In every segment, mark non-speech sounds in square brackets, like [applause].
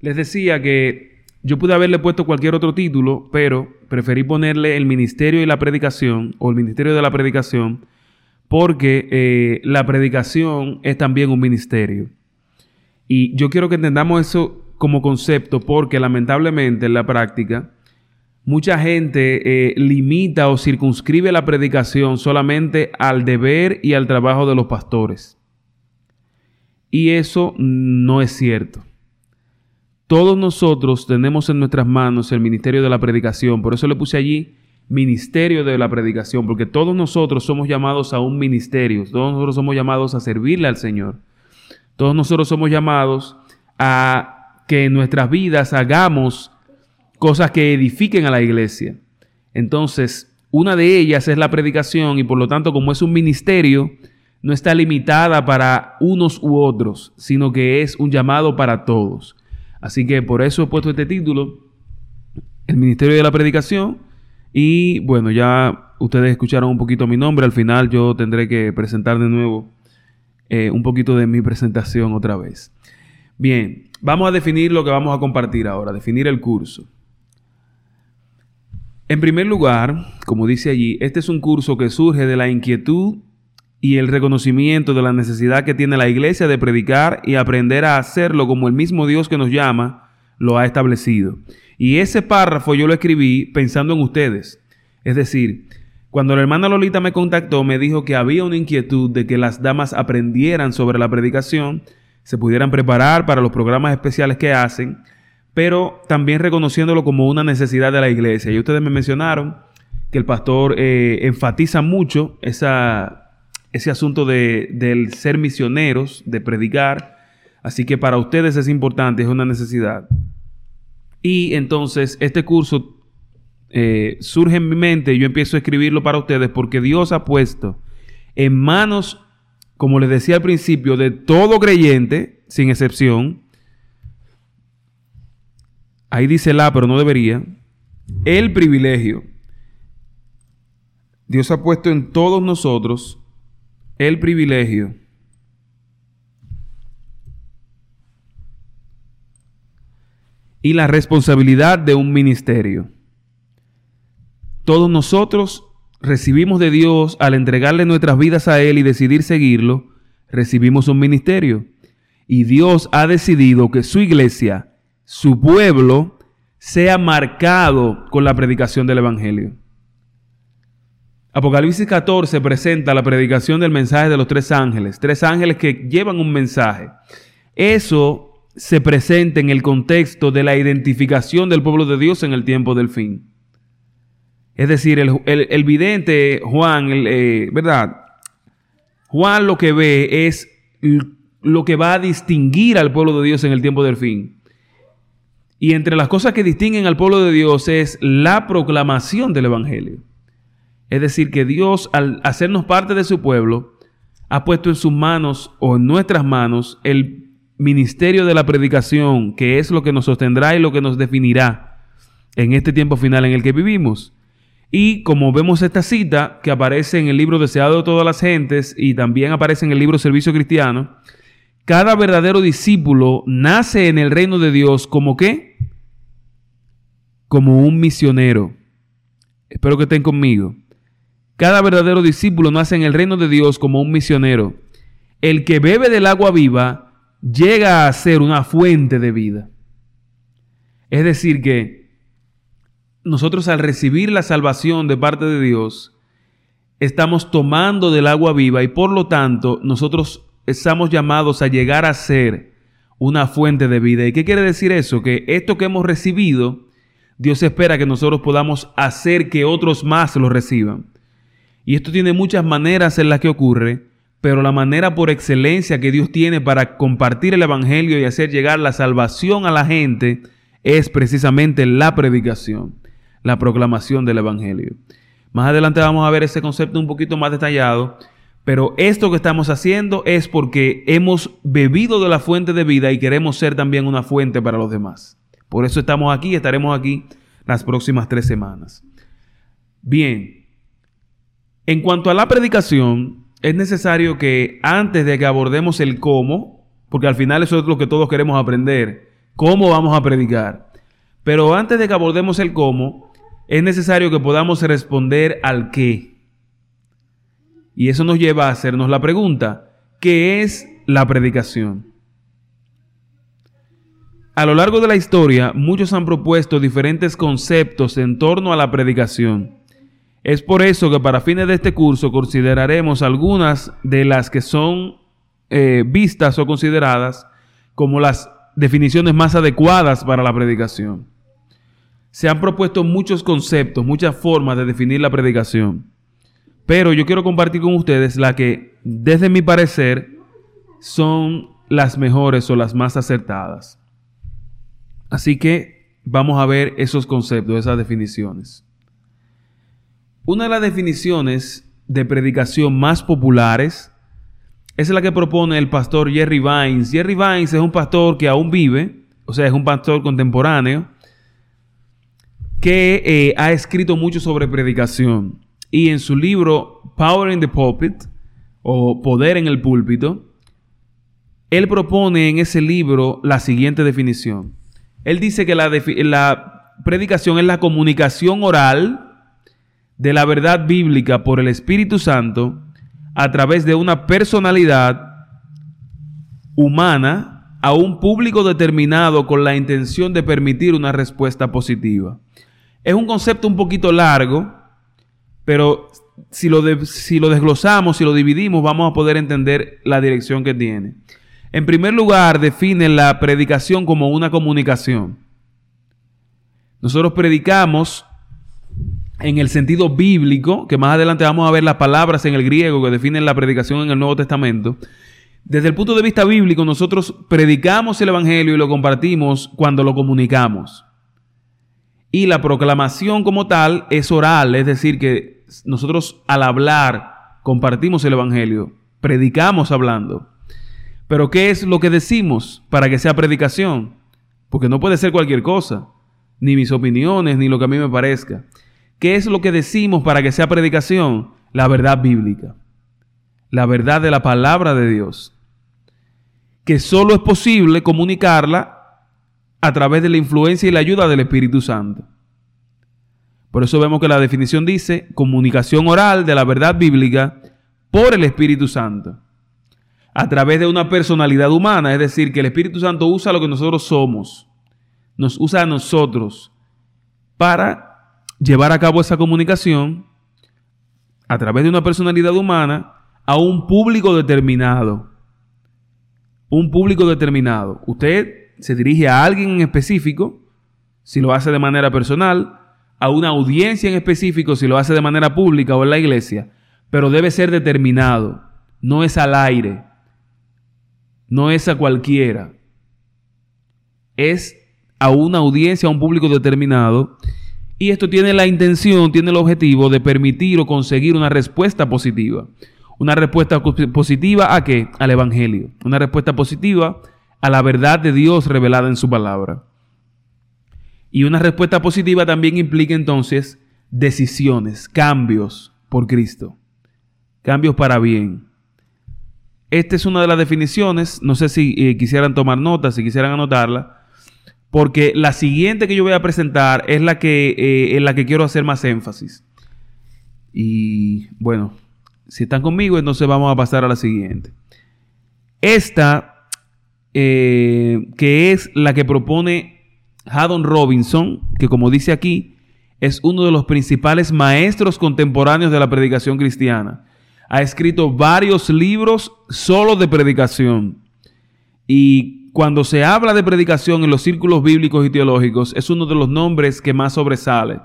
Les decía que yo pude haberle puesto cualquier otro título, pero preferí ponerle el ministerio y la predicación, o el ministerio de la predicación, porque eh, la predicación es también un ministerio. Y yo quiero que entendamos eso como concepto, porque lamentablemente en la práctica, mucha gente eh, limita o circunscribe la predicación solamente al deber y al trabajo de los pastores. Y eso no es cierto. Todos nosotros tenemos en nuestras manos el ministerio de la predicación. Por eso le puse allí ministerio de la predicación, porque todos nosotros somos llamados a un ministerio. Todos nosotros somos llamados a servirle al Señor. Todos nosotros somos llamados a que en nuestras vidas hagamos cosas que edifiquen a la iglesia. Entonces, una de ellas es la predicación y por lo tanto, como es un ministerio, no está limitada para unos u otros, sino que es un llamado para todos. Así que por eso he puesto este título, el Ministerio de la Predicación. Y bueno, ya ustedes escucharon un poquito mi nombre. Al final yo tendré que presentar de nuevo eh, un poquito de mi presentación otra vez. Bien, vamos a definir lo que vamos a compartir ahora, definir el curso. En primer lugar, como dice allí, este es un curso que surge de la inquietud y el reconocimiento de la necesidad que tiene la iglesia de predicar y aprender a hacerlo como el mismo Dios que nos llama lo ha establecido. Y ese párrafo yo lo escribí pensando en ustedes. Es decir, cuando la hermana Lolita me contactó, me dijo que había una inquietud de que las damas aprendieran sobre la predicación, se pudieran preparar para los programas especiales que hacen, pero también reconociéndolo como una necesidad de la iglesia. Y ustedes me mencionaron que el pastor eh, enfatiza mucho esa ese asunto de, del ser misioneros, de predicar. Así que para ustedes es importante, es una necesidad. Y entonces este curso eh, surge en mi mente y yo empiezo a escribirlo para ustedes porque Dios ha puesto en manos, como les decía al principio, de todo creyente, sin excepción. Ahí dice la, pero no debería. El privilegio. Dios ha puesto en todos nosotros el privilegio y la responsabilidad de un ministerio. Todos nosotros recibimos de Dios al entregarle nuestras vidas a Él y decidir seguirlo, recibimos un ministerio. Y Dios ha decidido que su iglesia, su pueblo, sea marcado con la predicación del Evangelio. Apocalipsis 14 presenta la predicación del mensaje de los tres ángeles, tres ángeles que llevan un mensaje. Eso se presenta en el contexto de la identificación del pueblo de Dios en el tiempo del fin. Es decir, el, vidente Juan, eh, ¿verdad? Juan lo que ve es lo que va a distinguir al pueblo de Dios en el tiempo del fin. Y entre las cosas que distinguen al pueblo de Dios es la proclamación del Evangelio. Es decir, que Dios al hacernos parte de su pueblo, ha puesto en sus manos o en nuestras manos el ministerio de la predicación, que es lo que nos sostendrá y lo que nos definirá en este tiempo final en el que vivimos. Y como vemos esta cita que aparece en el libro Deseado de todas las gentes y también aparece en el libro Servicio Cristiano, cada verdadero discípulo nace en el reino de Dios como qué? Como un misionero. Espero que estén conmigo. Cada verdadero discípulo nace en el reino de Dios como un misionero. El que bebe del agua viva llega a ser una fuente de vida. Es decir, que nosotros al recibir la salvación de parte de Dios, estamos tomando del agua viva y por lo tanto nosotros estamos llamados a llegar a ser una fuente de vida. ¿Y qué quiere decir eso? Que esto que hemos recibido, Dios espera que nosotros podamos hacer que otros más lo reciban. Y esto tiene muchas maneras en las que ocurre, pero la manera por excelencia que Dios tiene para compartir el Evangelio y hacer llegar la salvación a la gente es precisamente la predicación, la proclamación del Evangelio. Más adelante vamos a ver ese concepto un poquito más detallado, pero esto que estamos haciendo es porque hemos bebido de la fuente de vida y queremos ser también una fuente para los demás. Por eso estamos aquí y estaremos aquí las próximas tres semanas. Bien, en cuanto a la predicación, es necesario que antes de que abordemos el cómo, porque al final eso es lo que todos queremos aprender, cómo vamos a predicar. Pero antes de que abordemos el cómo, es necesario que podamos responder al qué. Y eso nos lleva a hacernos la pregunta, ¿qué es la predicación? A lo largo de la historia, muchos han propuesto diferentes conceptos en torno a la predicación. Es por eso que para fines de este curso consideraremos algunas de las que son eh, vistas o consideradas como las definiciones más adecuadas para la predicación. Se han propuesto muchos conceptos, muchas formas de definir la predicación, pero yo quiero compartir con ustedes la que, desde mi parecer, son las mejores o las más acertadas. Así que vamos a ver esos conceptos, esas definiciones. Una de las definiciones de predicación más populares es la que propone el pastor Jerry Vines. Jerry Vines es un pastor que aún vive, o sea, es un pastor contemporáneo, que eh, ha escrito mucho sobre predicación. Y en su libro Power in the Pulpit, o Poder en el Púlpito, él propone en ese libro la siguiente definición. Él dice que la, la predicación es la comunicación oral de la verdad bíblica por el Espíritu Santo a través de una personalidad humana a un público determinado con la intención de permitir una respuesta positiva. Es un concepto un poquito largo, pero si lo, si lo desglosamos, si lo dividimos, vamos a poder entender la dirección que tiene. En primer lugar, define la predicación como una comunicación. Nosotros predicamos en el sentido bíblico, que más adelante vamos a ver las palabras en el griego que definen la predicación en el Nuevo Testamento. Desde el punto de vista bíblico, nosotros predicamos el Evangelio y lo compartimos cuando lo comunicamos. Y la proclamación como tal es oral, es decir, que nosotros al hablar compartimos el Evangelio, predicamos hablando. Pero ¿qué es lo que decimos para que sea predicación? Porque no puede ser cualquier cosa, ni mis opiniones, ni lo que a mí me parezca. ¿Qué es lo que decimos para que sea predicación? La verdad bíblica, la verdad de la palabra de Dios, que solo es posible comunicarla a través de la influencia y la ayuda del Espíritu Santo. Por eso vemos que la definición dice comunicación oral de la verdad bíblica por el Espíritu Santo a través de una personalidad humana, es decir, que el Espíritu Santo usa lo que nosotros somos, nos usa a nosotros para llevar a cabo esa comunicación a través de una personalidad humana a un público determinado. Un público determinado. Usted se dirige a alguien en específico, si lo hace de manera personal, a una audiencia en específico, si lo hace de manera pública o en la iglesia, pero debe ser determinado, no es al aire no es a cualquiera, es a una audiencia, a un público determinado. Y esto tiene la intención, tiene el objetivo de permitir o conseguir una respuesta positiva. Una respuesta positiva a qué? Al Evangelio. Una respuesta positiva a la verdad de Dios revelada en su palabra. Y una respuesta positiva también implica entonces decisiones, cambios por Cristo. Cambios para bien. Esta es una de las definiciones. No sé si eh, quisieran tomar nota, si quisieran anotarla. Porque la siguiente que yo voy a presentar es la que, eh, en la que quiero hacer más énfasis. Y bueno, si están conmigo, entonces vamos a pasar a la siguiente. Esta, eh, que es la que propone Haddon Robinson, que como dice aquí, es uno de los principales maestros contemporáneos de la predicación cristiana ha escrito varios libros solo de predicación. Y cuando se habla de predicación en los círculos bíblicos y teológicos, es uno de los nombres que más sobresale.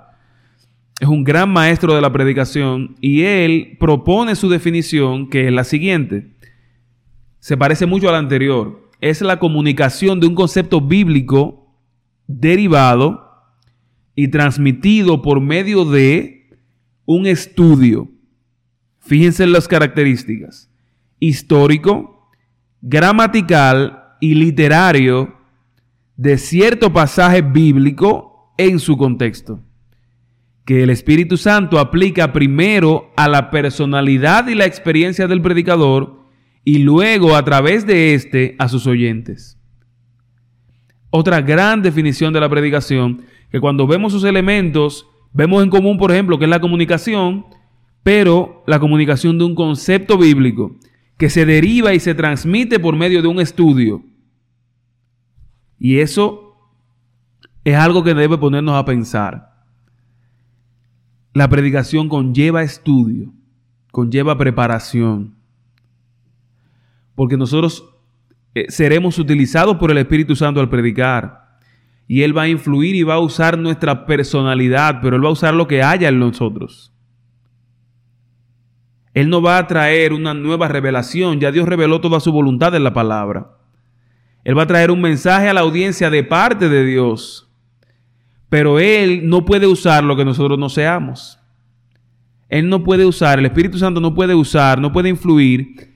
Es un gran maestro de la predicación y él propone su definición, que es la siguiente. Se parece mucho a la anterior. Es la comunicación de un concepto bíblico derivado y transmitido por medio de un estudio Fíjense en las características. Histórico, gramatical y literario de cierto pasaje bíblico en su contexto. Que el Espíritu Santo aplica primero a la personalidad y la experiencia del predicador y luego a través de éste a sus oyentes. otra gran definición de la predicación, que cuando vemos sus elementos, vemos en común, por ejemplo, que es la comunicación, pero la comunicación de un concepto bíblico que se deriva y se transmite por medio de un estudio. Y eso es algo que debe ponernos a pensar. La predicación conlleva estudio, conlleva preparación. Porque nosotros eh, seremos utilizados por el Espíritu Santo al predicar. Y Él va a influir y va a usar nuestra personalidad, pero Él va a usar lo que haya en nosotros. Él no va a traer una nueva revelación, ya Dios reveló toda su voluntad en la palabra. Él va a traer un mensaje a la audiencia de parte de Dios pero Él no puede usar lo que nosotros no seamos. Él no puede usar, el Espíritu Santo no puede usar, no puede influir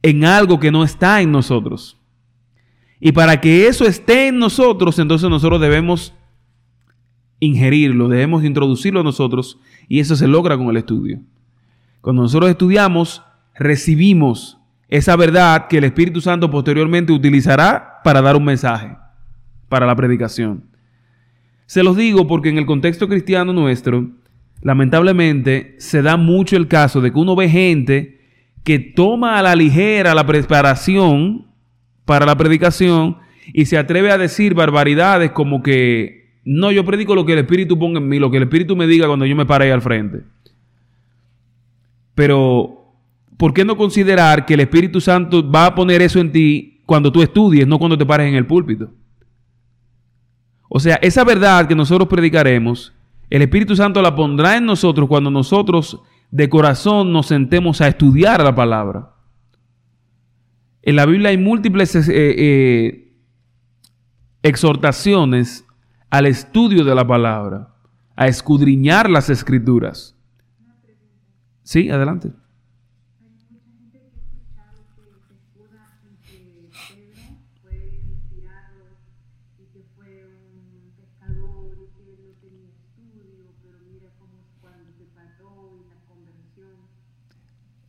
en algo que no está en nosotros. Y para que eso esté en nosotros, entonces nosotros debemos ingerirlo, debemos introducirlo a nosotros y eso se logra con el estudio. Cuando nosotros estudiamos, recibimos esa verdad que el Espíritu Santo posteriormente utilizará para dar un mensaje, para la predicación. Se los digo porque en el contexto cristiano nuestro, lamentablemente, se da mucho el caso de que uno ve gente que toma a la ligera la preparación para la predicación y se atreve a decir barbaridades como que no, yo predico lo que el Espíritu ponga en mí, lo que el Espíritu me diga cuando yo me pare al frente. Pero, ¿por qué no considerar que el Espíritu Santo va a poner eso en ti cuando tú estudies, no cuando te pares en el púlpito? O sea, esa verdad que nosotros predicaremos, el Espíritu Santo la pondrá en nosotros cuando nosotros de corazón nos sentemos a estudiar la palabra. En la Biblia hay múltiples eh, eh, exhortaciones al estudio de la palabra, a escudriñar las escrituras. Sí, adelante.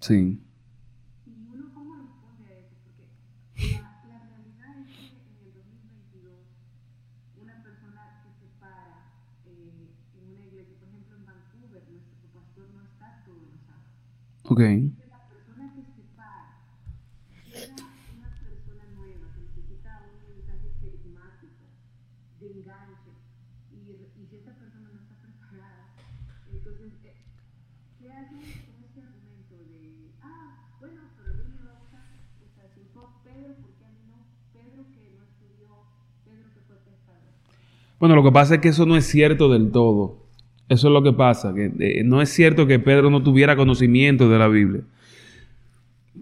Sí. ¿Y uno cómo responde a eso? Porque la, la realidad es que en el 2022 una persona que se para eh, en una iglesia, por ejemplo en Vancouver, nuestro pastor no está todos los sábados. Ok. Bueno, lo que pasa es que eso no es cierto del todo. Eso es lo que pasa, que eh, no es cierto que Pedro no tuviera conocimiento de la Biblia.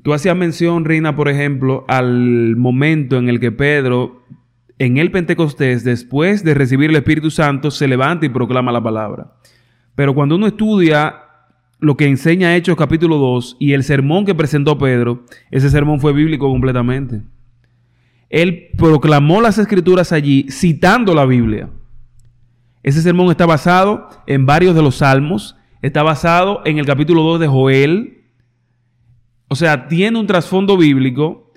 Tú hacías mención, Reina, por ejemplo, al momento en el que Pedro, en el Pentecostés, después de recibir el Espíritu Santo, se levanta y proclama la palabra. Pero cuando uno estudia lo que enseña Hechos capítulo 2 y el sermón que presentó Pedro, ese sermón fue bíblico completamente él proclamó las escrituras allí citando la Biblia. Ese sermón está basado en varios de los salmos, está basado en el capítulo 2 de Joel. O sea, tiene un trasfondo bíblico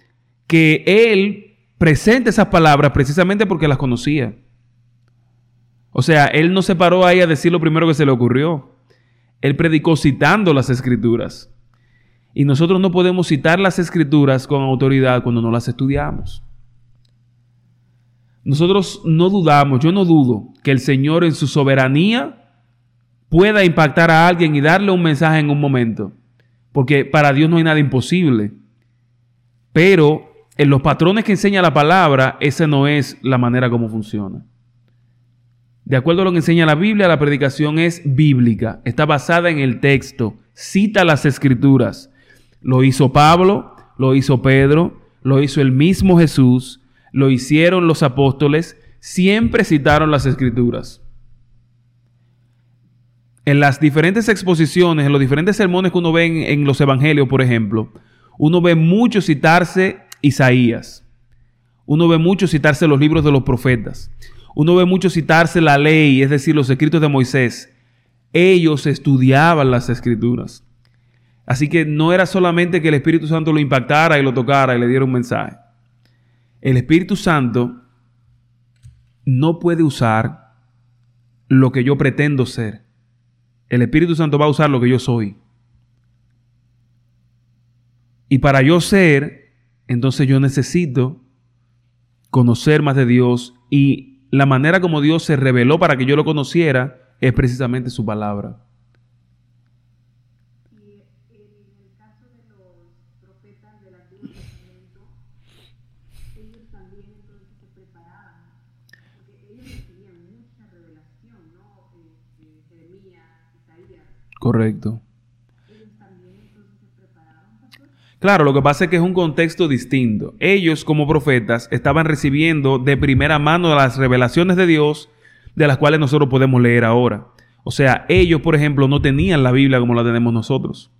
que él presenta esas palabras precisamente porque las conocía. O sea, él no se paró ahí a decir lo primero que se le ocurrió. Él predicó citando las escrituras. Y nosotros no podemos citar las escrituras con autoridad cuando no las estudiamos. Nosotros no dudamos, yo no dudo que el Señor en su soberanía pueda impactar a alguien y darle un mensaje en un momento, porque para Dios no hay nada imposible. Pero en los patrones que enseña la palabra, esa no es la manera como funciona. De acuerdo a lo que enseña la Biblia, la predicación es bíblica, está basada en el texto, cita las escrituras. Lo hizo Pablo, lo hizo Pedro, lo hizo el mismo Jesús, lo hicieron los apóstoles, siempre citaron las escrituras. En las diferentes exposiciones, en los diferentes sermones que uno ve en, los evangelios, por ejemplo, uno ve mucho citarse Isaías. Uno ve mucho citarse los libros de los profetas. Uno ve mucho citarse la ley, es decir, los escritos de Moisés. Ellos estudiaban las escrituras. Así que no era solamente que el Espíritu Santo lo impactara y lo tocara y le diera un mensaje el Espíritu Santo no puede usar lo que yo pretendo ser. El Espíritu Santo va a usar lo que yo soy. Y para yo ser, entonces yo necesito conocer más de Dios y la manera como Dios se reveló para que yo lo conociera es precisamente su palabra. Correcto. Claro, lo que pasa es que es un contexto distinto. Ellos como profetas estaban recibiendo de primera mano las revelaciones de Dios de las cuales nosotros podemos leer ahora. O sea, ellos, por ejemplo, no tenían la Biblia como la tenemos nosotros.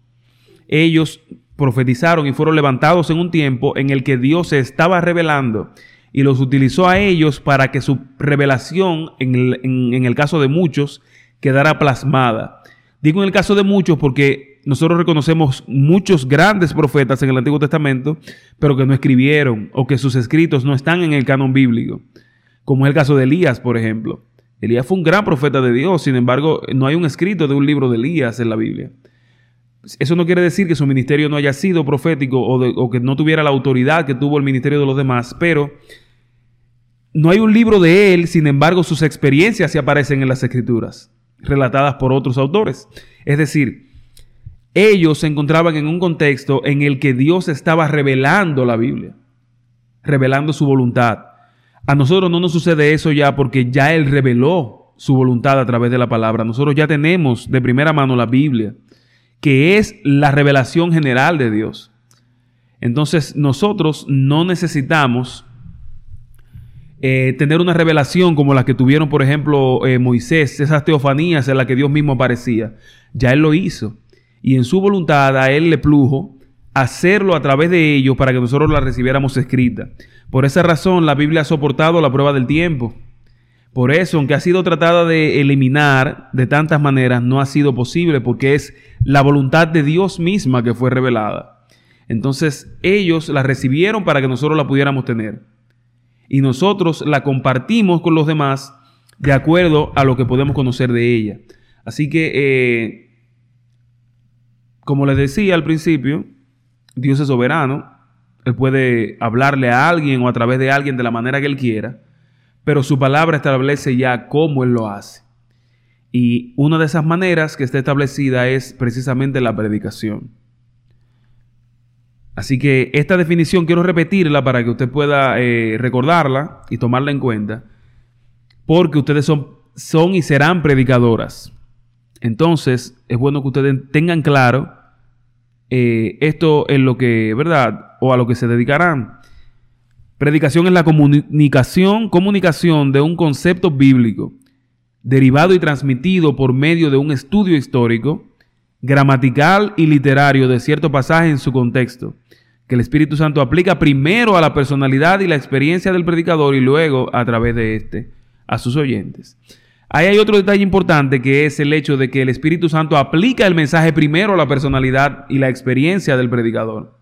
Ellos profetizaron y fueron levantados en un tiempo en el que Dios se estaba revelando y los utilizó a ellos para que su revelación, en el, en el caso de muchos, quedara plasmada. Digo en el caso de muchos porque nosotros reconocemos muchos grandes profetas en el Antiguo Testamento, pero que no escribieron o que sus escritos no están en el canon bíblico, como es el caso de Elías, por ejemplo. Elías fue un gran profeta de Dios, sin embargo, no hay un escrito de un libro de Elías en la Biblia. Eso no quiere decir que su ministerio no haya sido profético o, que no tuviera la autoridad que tuvo el ministerio de los demás, pero no hay un libro de él, sin embargo, sus experiencias se aparecen en las escrituras relatadas por otros autores. Es decir, ellos se encontraban en un contexto en el que Dios estaba revelando la Biblia, revelando su voluntad. A nosotros no nos sucede eso ya porque ya Él reveló su voluntad a través de la palabra. Nosotros ya tenemos de primera mano la Biblia, que es la revelación general de Dios. Entonces nosotros no necesitamos eh, tener una revelación como la que tuvieron, por ejemplo, eh, Moisés, esas teofanías en las que Dios mismo aparecía. Ya Él lo hizo. Y en su voluntad a Él le plujo hacerlo a través de ellos para que nosotros la recibiéramos escrita. Por esa razón la Biblia ha soportado la prueba del tiempo. Por eso, aunque ha sido tratada de eliminar de tantas maneras, no ha sido posible porque es la voluntad de Dios misma que fue revelada. Entonces ellos la recibieron para que nosotros la pudiéramos tener y nosotros la compartimos con los demás de acuerdo a lo que podemos conocer de ella. Así que, eh, como les decía al principio, Dios es soberano, Él puede hablarle a alguien o a través de alguien de la manera que Él quiera, pero su palabra establece ya cómo Él lo hace. Y una de esas maneras que está establecida es precisamente la predicación. Así que esta definición quiero repetirla para que usted pueda eh, recordarla y tomarla en cuenta, porque ustedes son, son y serán predicadoras. Entonces, es bueno que ustedes tengan claro eh, esto en lo que, ¿verdad? O a lo que se dedicarán. Predicación es la comunicación, comunicación de un concepto bíblico, derivado y transmitido por medio de un estudio histórico, gramatical y literario de cierto pasaje en su contexto que el Espíritu Santo aplica primero a la personalidad y la experiencia del predicador y luego a través de éste a sus oyentes. Ahí hay otro detalle importante que es el hecho de que el Espíritu Santo aplica el mensaje primero a la personalidad y la experiencia del predicador.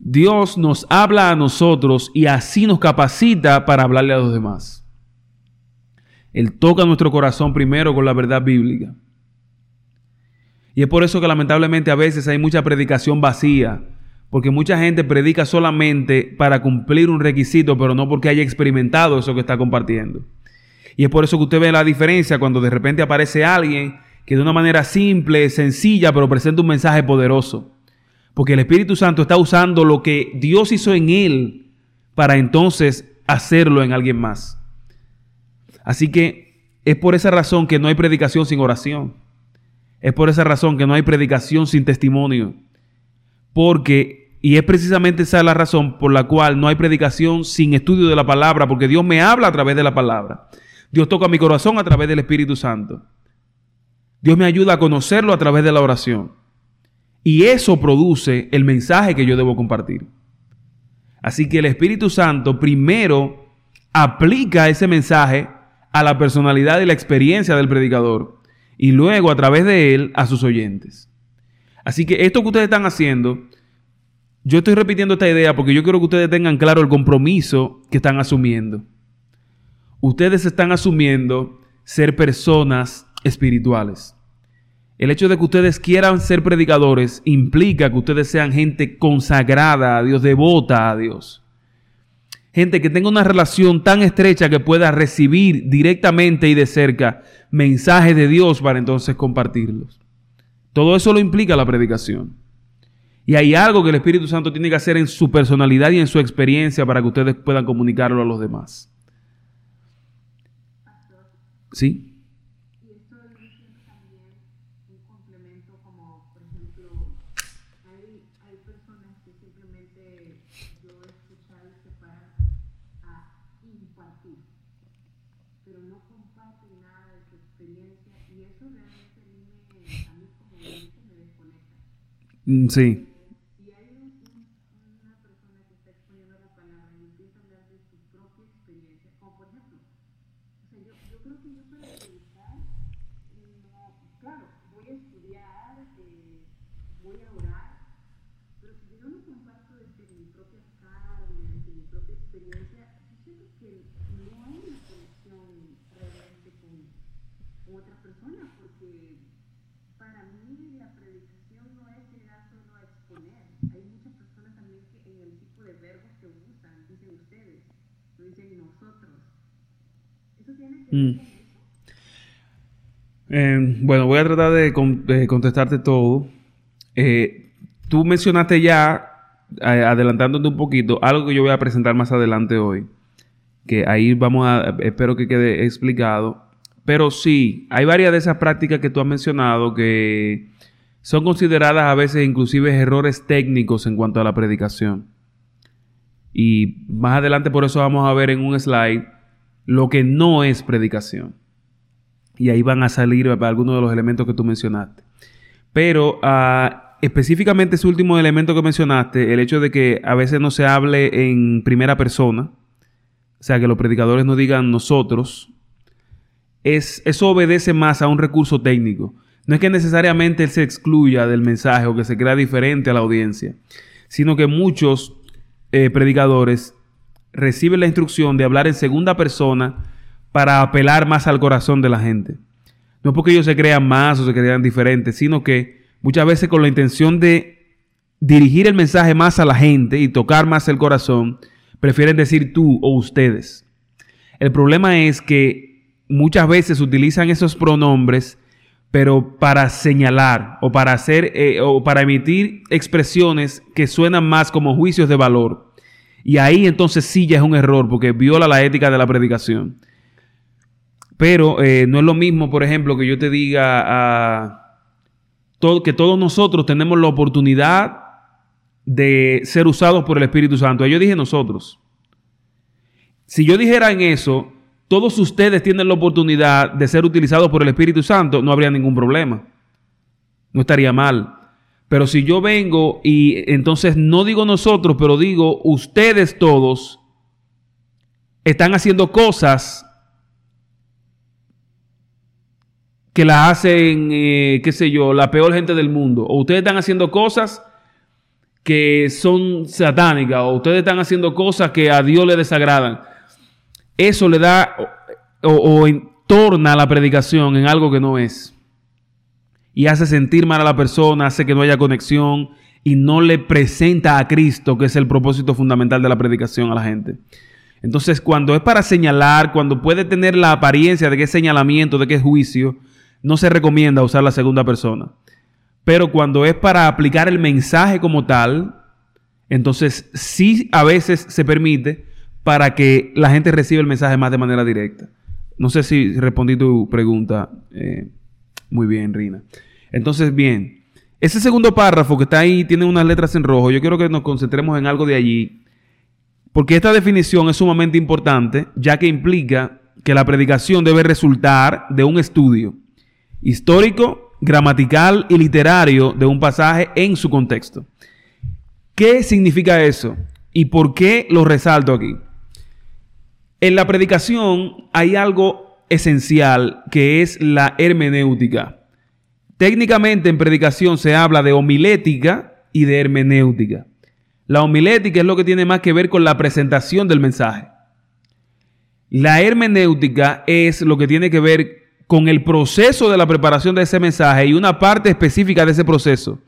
Dios nos habla a nosotros y así nos capacita para hablarle a los demás. Él toca nuestro corazón primero con la verdad bíblica. Y es por eso que lamentablemente a veces hay mucha predicación vacía, porque mucha gente predica solamente para cumplir un requisito, pero no porque haya experimentado eso que está compartiendo. Y es por eso que usted ve la diferencia cuando de repente aparece alguien que de una manera simple, sencilla, pero presenta un mensaje poderoso. Porque el Espíritu Santo está usando lo que Dios hizo en él para entonces hacerlo en alguien más. Así que es por esa razón que no hay predicación sin oración. Es por esa razón que no hay predicación sin testimonio. Porque y es precisamente esa la razón por la cual no hay predicación sin estudio de la palabra, porque Dios me habla a través de la palabra. Dios toca mi corazón a través del Espíritu Santo. Dios me ayuda a conocerlo a través de la oración. Y eso produce el mensaje que yo debo compartir. Así que el Espíritu Santo primero aplica ese mensaje a la personalidad y la experiencia del predicador y luego a través de él a sus oyentes. Así que esto que ustedes están haciendo yo estoy repitiendo esta idea porque yo quiero que ustedes tengan claro el compromiso que están asumiendo. ustedes están asumiendo ser personas espirituales. El hecho de que ustedes quieran ser predicadores implica que ustedes sean gente consagrada a Dios, devota a Dios. Gente que tenga una relación tan estrecha que pueda recibir directamente y de cerca mensajes de Dios para entonces compartirlos. Todo eso lo implica la predicación. Y hay algo que el Espíritu Santo tiene que hacer en su personalidad y en su experiencia para que ustedes puedan comunicarlo a los demás. ¿Sí? Mm, sí. Si hay una persona que está exponiendo la palabra y empieza a hablar de su propia experiencia, como por ejemplo, o sea, yo, yo creo que yo para predicar, no, claro, voy a estudiar, eh, voy a orar, pero si yo no comparto desde mi propia carne, desde mi propia experiencia, yo siento que no hay una conexión realmente con, con otra persona, porque para mí la predicación no es llegar solo a exponer. Hay muchas personas también que en el tipo de verbos que usan, dicen ustedes, no dicen nosotros. ¿Eso tiene que ver mm. Eh, bueno, voy a tratar de contestarte todo. Eh, tú mencionaste ya, adelantándote un poquito, algo que yo voy a presentar más adelante hoy. Que ahí vamos a, espero que quede explicado pero sí, hay varias de esas prácticas que tú has mencionado que son consideradas a veces inclusive errores técnicos en cuanto a la predicación. Y más adelante por eso vamos a ver en un slide lo que no es predicación. Y ahí van a salir algunos de los elementos que tú mencionaste. Pero ah, específicamente ese último elemento que mencionaste, el hecho de que a veces no se hable en primera persona, o sea, que los predicadores no digan nosotros, es, eso obedece más a un recurso técnico. No es que necesariamente él se excluya del mensaje o que se crea diferente a la audiencia, sino que muchos eh, predicadores reciben la instrucción de hablar en segunda persona para apelar más al corazón de la gente. No porque ellos se crean más o se crean diferentes, sino que muchas veces con la intención de dirigir el mensaje más a la gente y tocar más el corazón, prefieren decir tú o ustedes. El problema es que muchas veces utilizan esos pronombres, pero para señalar o para hacer eh, o para emitir expresiones que suenan más como juicios de valor. Y ahí entonces sí ya es un error porque viola la ética de la predicación. Pero eh, no es lo mismo, por ejemplo, que yo te diga que todos nosotros tenemos la oportunidad de ser usados por el Espíritu Santo. Yo dije nosotros. Si yo dijera en eso, todos ustedes tienen la oportunidad de ser utilizados por el Espíritu Santo, no habría ningún problema. No estaría mal. Pero si yo vengo y entonces no digo nosotros, pero digo ustedes todos están haciendo cosas que la hacen, eh, qué sé yo, la peor gente del mundo. O ustedes están haciendo cosas que son satánicas. O ustedes están haciendo cosas que a Dios le desagradan eso le da o, torna a la predicación en algo que no es. Y hace sentir mal a la persona, hace que no haya conexión y no le presenta a Cristo, que es el propósito fundamental de la predicación a la gente. Entonces, cuando es para señalar, cuando puede tener la apariencia de que es señalamiento, de que es juicio, no se recomienda usar la segunda persona. Pero cuando es para aplicar el mensaje como tal, entonces sí a veces se permite, para que la gente reciba el mensaje más de manera directa. No sé si respondí tu pregunta eh, muy bien, Rina. Entonces, bien, ese segundo párrafo que está ahí tiene unas letras en rojo. Yo quiero que nos concentremos en algo de allí, porque esta definición es sumamente importante, ya que implica que la predicación debe resultar de un estudio histórico, gramatical y literario de un pasaje en su contexto. ¿Qué significa eso? ¿Y por qué lo resalto aquí? En la predicación hay algo esencial que es la hermenéutica. Técnicamente en predicación se habla de homilética y de hermenéutica. La homilética es lo que tiene más que ver con la presentación del mensaje. La hermenéutica es lo que tiene que ver con el proceso de la preparación de ese mensaje y una parte específica de ese proceso,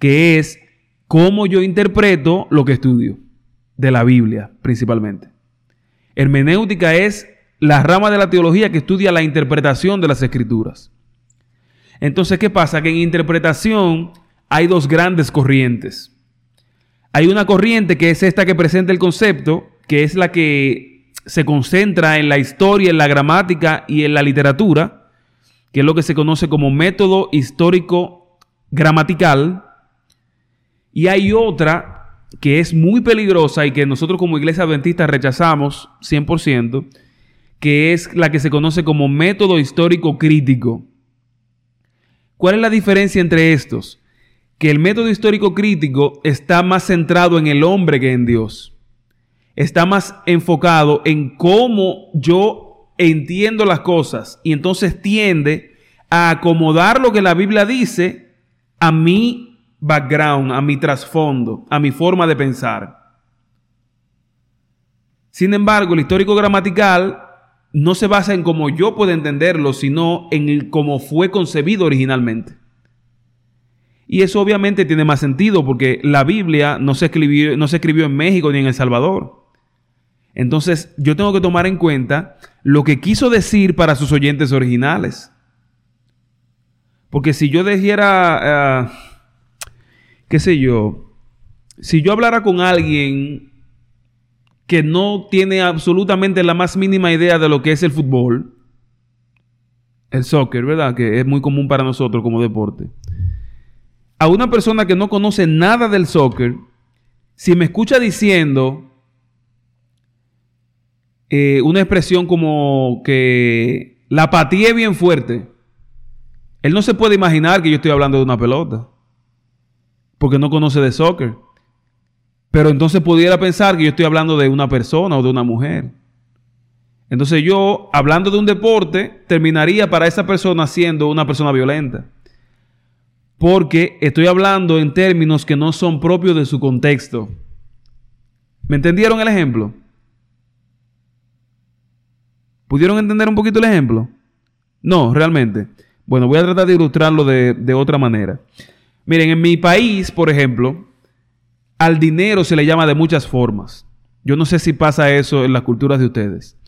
que es cómo yo interpreto lo que estudio, de la Biblia principalmente. Hermenéutica es la rama de la teología que estudia la interpretación de las escrituras. Entonces, ¿qué pasa? Que en interpretación hay dos grandes corrientes. Hay una corriente que es esta que presenta el concepto, que es la que se concentra en la historia, en la gramática y en la literatura, que es lo que se conoce como método histórico gramatical. Y hay otra que es muy peligrosa y que nosotros como iglesia adventista rechazamos 100%, que es la que se conoce como método histórico crítico. ¿Cuál es la diferencia entre estos? Que el método histórico crítico está más centrado en el hombre que en Dios. Está más enfocado en cómo yo entiendo las cosas y entonces tiende a acomodar lo que la Biblia dice a mi background, a mi trasfondo, a mi forma de pensar. Sin embargo, el histórico gramatical no se basa en cómo yo puedo entenderlo, sino en cómo fue concebido originalmente. Y eso obviamente tiene más sentido porque la Biblia no se, escribió, no se escribió en México ni en El Salvador. Entonces yo tengo que tomar en cuenta lo que quiso decir para sus oyentes originales. Porque si yo dijera, uh, qué sé yo, si yo hablara con alguien que no tiene absolutamente la más mínima idea de lo que es el fútbol, el soccer, ¿verdad? Que es muy común para nosotros como deporte. A una persona que no conoce nada del soccer, si me escucha diciendo eh, una expresión como que la pateé bien fuerte, él no se puede imaginar que yo estoy hablando de una pelota, porque no conoce de soccer. Pero entonces pudiera pensar que yo estoy hablando de una persona o de una mujer. Entonces yo, hablando de un deporte, terminaría para esa persona siendo una persona violenta. Porque estoy hablando en términos que no son propios de su contexto. ¿Me entendieron el ejemplo? ¿Pudieron entender un poquito el ejemplo? No, realmente. Bueno, voy a tratar de ilustrarlo de, de otra manera. Miren, en mi país, por ejemplo, al dinero se le llama de muchas formas. Yo no sé si pasa eso en las culturas de ustedes.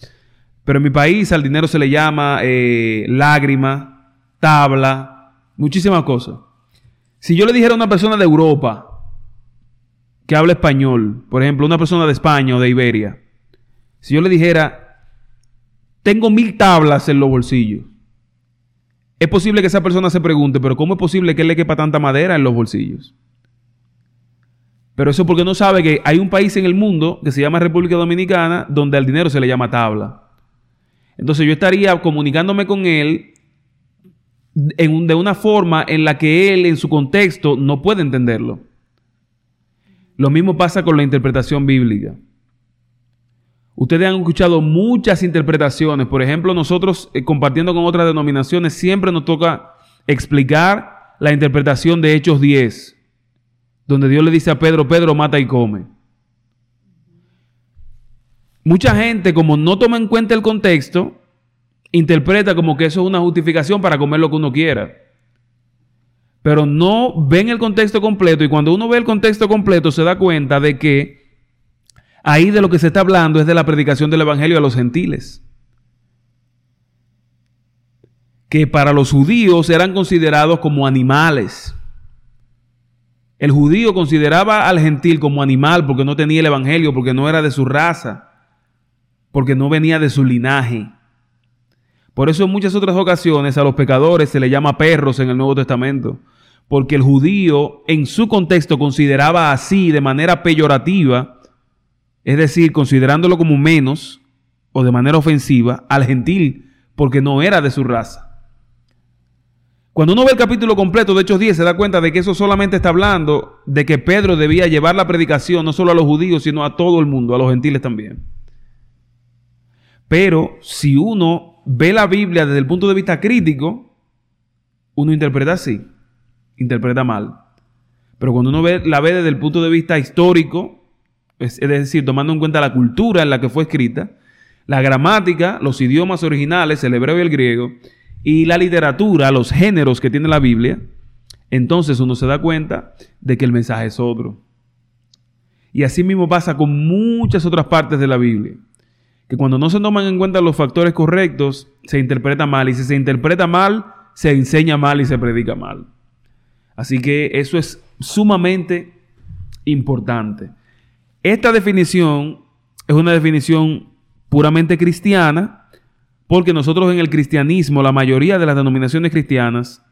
Pero en mi país al dinero se le llama eh, lágrima, tabla, muchísimas cosas. Si yo le dijera a una persona de Europa que habla español, por ejemplo, una persona de España o de Iberia, si yo le dijera, tengo mil tablas en los bolsillos, es posible que esa persona se pregunte, pero ¿cómo es posible que él le quepa tanta madera en los bolsillos? Pero eso porque no sabe que hay un país en el mundo que se llama República Dominicana donde al dinero se le llama tabla. Entonces yo estaría comunicándome con él de una forma en la que él en su contexto no puede entenderlo. Lo mismo pasa con la interpretación bíblica. Ustedes han escuchado muchas interpretaciones. Por ejemplo, nosotros eh, compartiendo con otras denominaciones siempre nos toca explicar la interpretación de Hechos 10 donde Dios le dice a Pedro, Pedro mata y come. Mucha gente, como no toma en cuenta el contexto, interpreta como que eso es una justificación para comer lo que uno quiera. Pero no ven el contexto completo y cuando uno ve el contexto completo se da cuenta de que ahí de lo que se está hablando es de la predicación del Evangelio a los gentiles. Que para los judíos eran considerados como animales. El judío consideraba al gentil como animal porque no tenía el evangelio, porque no era de su raza, porque no venía de su linaje. Por eso en muchas otras ocasiones a los pecadores se les llama perros en el Nuevo Testamento, porque el judío en su contexto consideraba así de manera peyorativa, es decir, considerándolo como menos o de manera ofensiva al gentil, porque no era de su raza. Cuando uno ve el capítulo completo de Hechos 10, se da cuenta de que eso solamente está hablando de que Pedro debía llevar la predicación no solo a los judíos, sino a todo el mundo, a los gentiles también. Pero si uno ve la Biblia desde el punto de vista crítico, uno interpreta así, interpreta mal. Pero cuando uno ve, la ve desde el punto de vista histórico, es, es decir, tomando en cuenta la cultura en la que fue escrita, la gramática, los idiomas originales, el hebreo y el griego, y la literatura, los géneros que tiene la Biblia, entonces uno se da cuenta de que el mensaje es otro. Y así mismo pasa con muchas otras partes de la Biblia, que cuando no se toman en cuenta los factores correctos, se interpreta mal, y si se interpreta mal, se enseña mal y se predica mal. Así que eso es sumamente importante. Esta definición es una definición puramente cristiana, porque nosotros en el cristianismo, la mayoría de las denominaciones cristianas,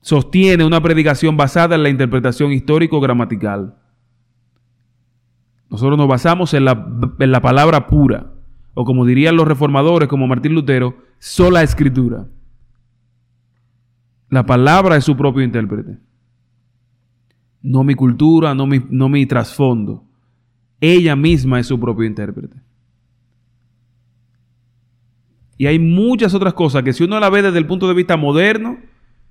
sostiene una predicación basada en la interpretación histórico-gramatical. Nosotros nos basamos en la, en la palabra pura, o como dirían los reformadores, como Martín Lutero, sola escritura. La palabra es su propio intérprete. No mi cultura, no mi, no mi trasfondo. Ella misma es su propio intérprete. Y hay muchas otras cosas que si uno la ve desde el punto de vista moderno,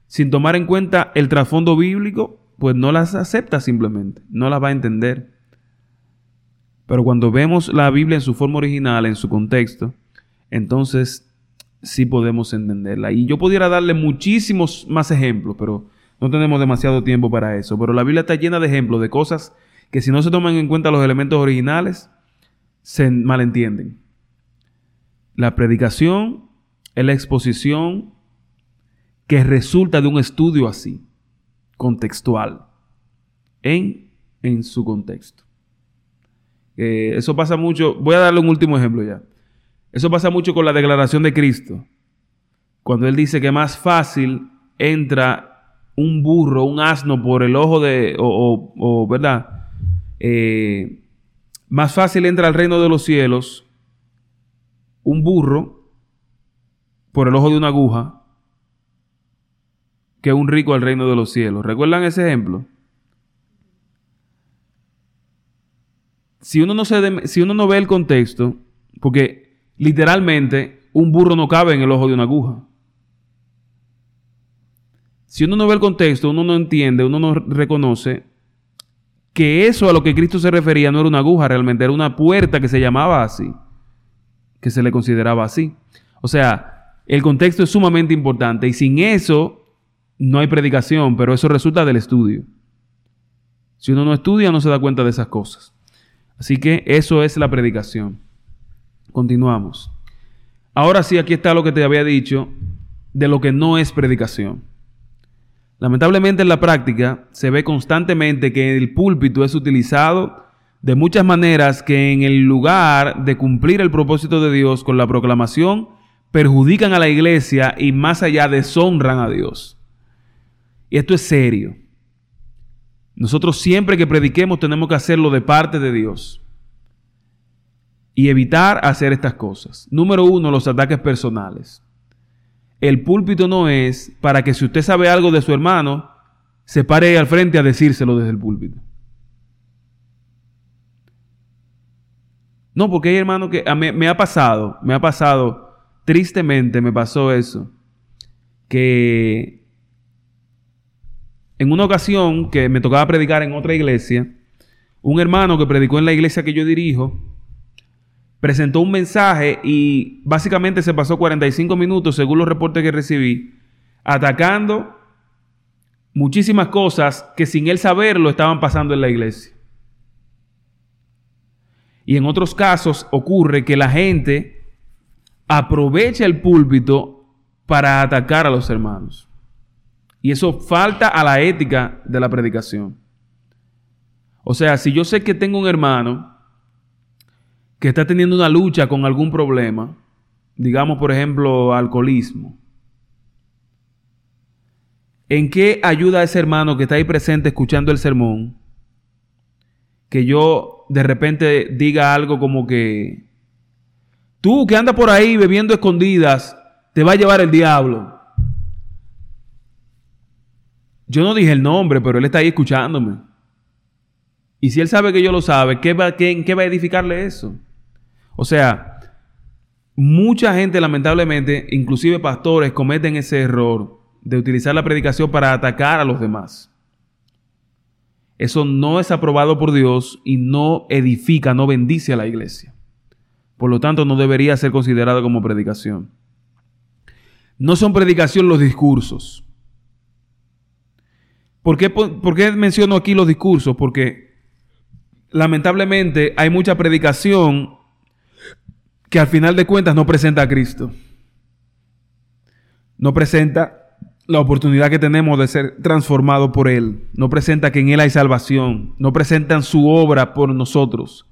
sin tomar en cuenta el trasfondo bíblico, pues no las acepta simplemente, no las va a entender. Pero cuando vemos la Biblia en su forma original, en su contexto, entonces sí podemos entenderla. Y yo pudiera darle muchísimos más ejemplos, pero no tenemos demasiado tiempo para eso. Pero la Biblia está llena de ejemplos de cosas que si no se toman en cuenta los elementos originales, se malentienden. La predicación es la exposición que resulta de un estudio así, contextual, en, en su contexto. Eh, eso pasa mucho, voy a darle un último ejemplo ya. Eso pasa mucho con la declaración de Cristo. Cuando Él dice que más fácil entra un burro, un asno por el ojo de, o, ¿verdad? Eh, más fácil entra al reino de los cielos un burro por el ojo de una aguja que un rico al reino de los cielos. ¿Recuerdan ese ejemplo? Si uno no, se si uno no ve el contexto, porque literalmente un burro no cabe en el ojo de una aguja. Si uno no ve el contexto, uno no entiende, uno no reconoce que eso a lo que Cristo se refería no era una aguja, realmente era una puerta que se llamaba así, que se le consideraba así. O sea, el contexto es sumamente importante y sin eso no hay predicación, pero eso resulta del estudio. Si uno no estudia, no se da cuenta de esas cosas. Así que eso es la predicación. Continuamos. Ahora sí, aquí está lo que te había dicho de lo que no es predicación. Lamentablemente en la práctica se ve constantemente que el púlpito es utilizado de muchas maneras que en el lugar de cumplir el propósito de Dios con la proclamación perjudican a la iglesia y más allá deshonran a Dios. Y esto es serio. Nosotros siempre que prediquemos tenemos que hacerlo de parte de Dios. Y evitar hacer estas cosas. Número uno, los ataques personales. El púlpito no es para que si usted sabe algo de su hermano, se pare al frente a decírselo desde el púlpito. No, porque hay hermanos que a mí, me ha pasado, me ha pasado, tristemente me pasó eso, que en una ocasión que me tocaba predicar en otra iglesia, un hermano que predicó en la iglesia que yo dirijo, presentó un mensaje y básicamente se pasó 45 minutos, según los reportes que recibí, atacando muchísimas cosas que sin él saberlo estaban pasando en la iglesia. Y en otros casos ocurre que la gente aprovecha el púlpito para atacar a los hermanos. Y eso falta a la ética de la predicación. O sea, si yo sé que tengo un hermano que está teniendo una lucha con algún problema, digamos por ejemplo alcoholismo, ¿en qué ayuda a ese hermano que está ahí presente escuchando el sermón? Que yo de repente diga algo como que, tú que andas por ahí bebiendo escondidas, te va a llevar el diablo. Yo no dije el nombre, pero él está ahí escuchándome. Y si él sabe que yo lo sabe, ¿qué va, qué, ¿en qué va a edificarle eso? O sea, mucha gente lamentablemente, inclusive pastores, cometen ese error de utilizar la predicación para atacar a los demás. Eso no es aprobado por Dios y no edifica, no bendice a la iglesia. Por lo tanto, no debería ser considerado como predicación. No son predicación los discursos. ¿Por qué, menciono aquí los discursos? Porque lamentablemente hay mucha predicación que al final de cuentas no presenta a Cristo. No presenta la oportunidad que tenemos de ser transformados por Él. No presenta que en Él hay salvación. No presentan su obra por nosotros.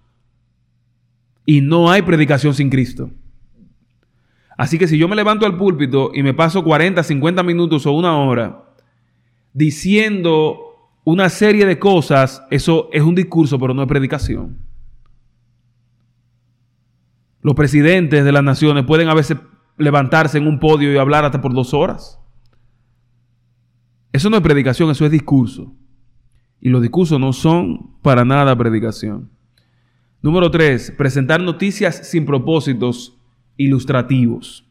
Y no hay predicación sin Cristo. Así que si yo me levanto al púlpito y me paso 40, 50 minutos o una hora diciendo una serie de cosas, eso es un discurso, pero no es predicación. Los presidentes de las naciones pueden a veces levantarse en un podio y hablar hasta por dos horas. Eso no es predicación, eso es discurso. Y los discursos no son para nada predicación. Número tres, presentar noticias sin propósitos ilustrativos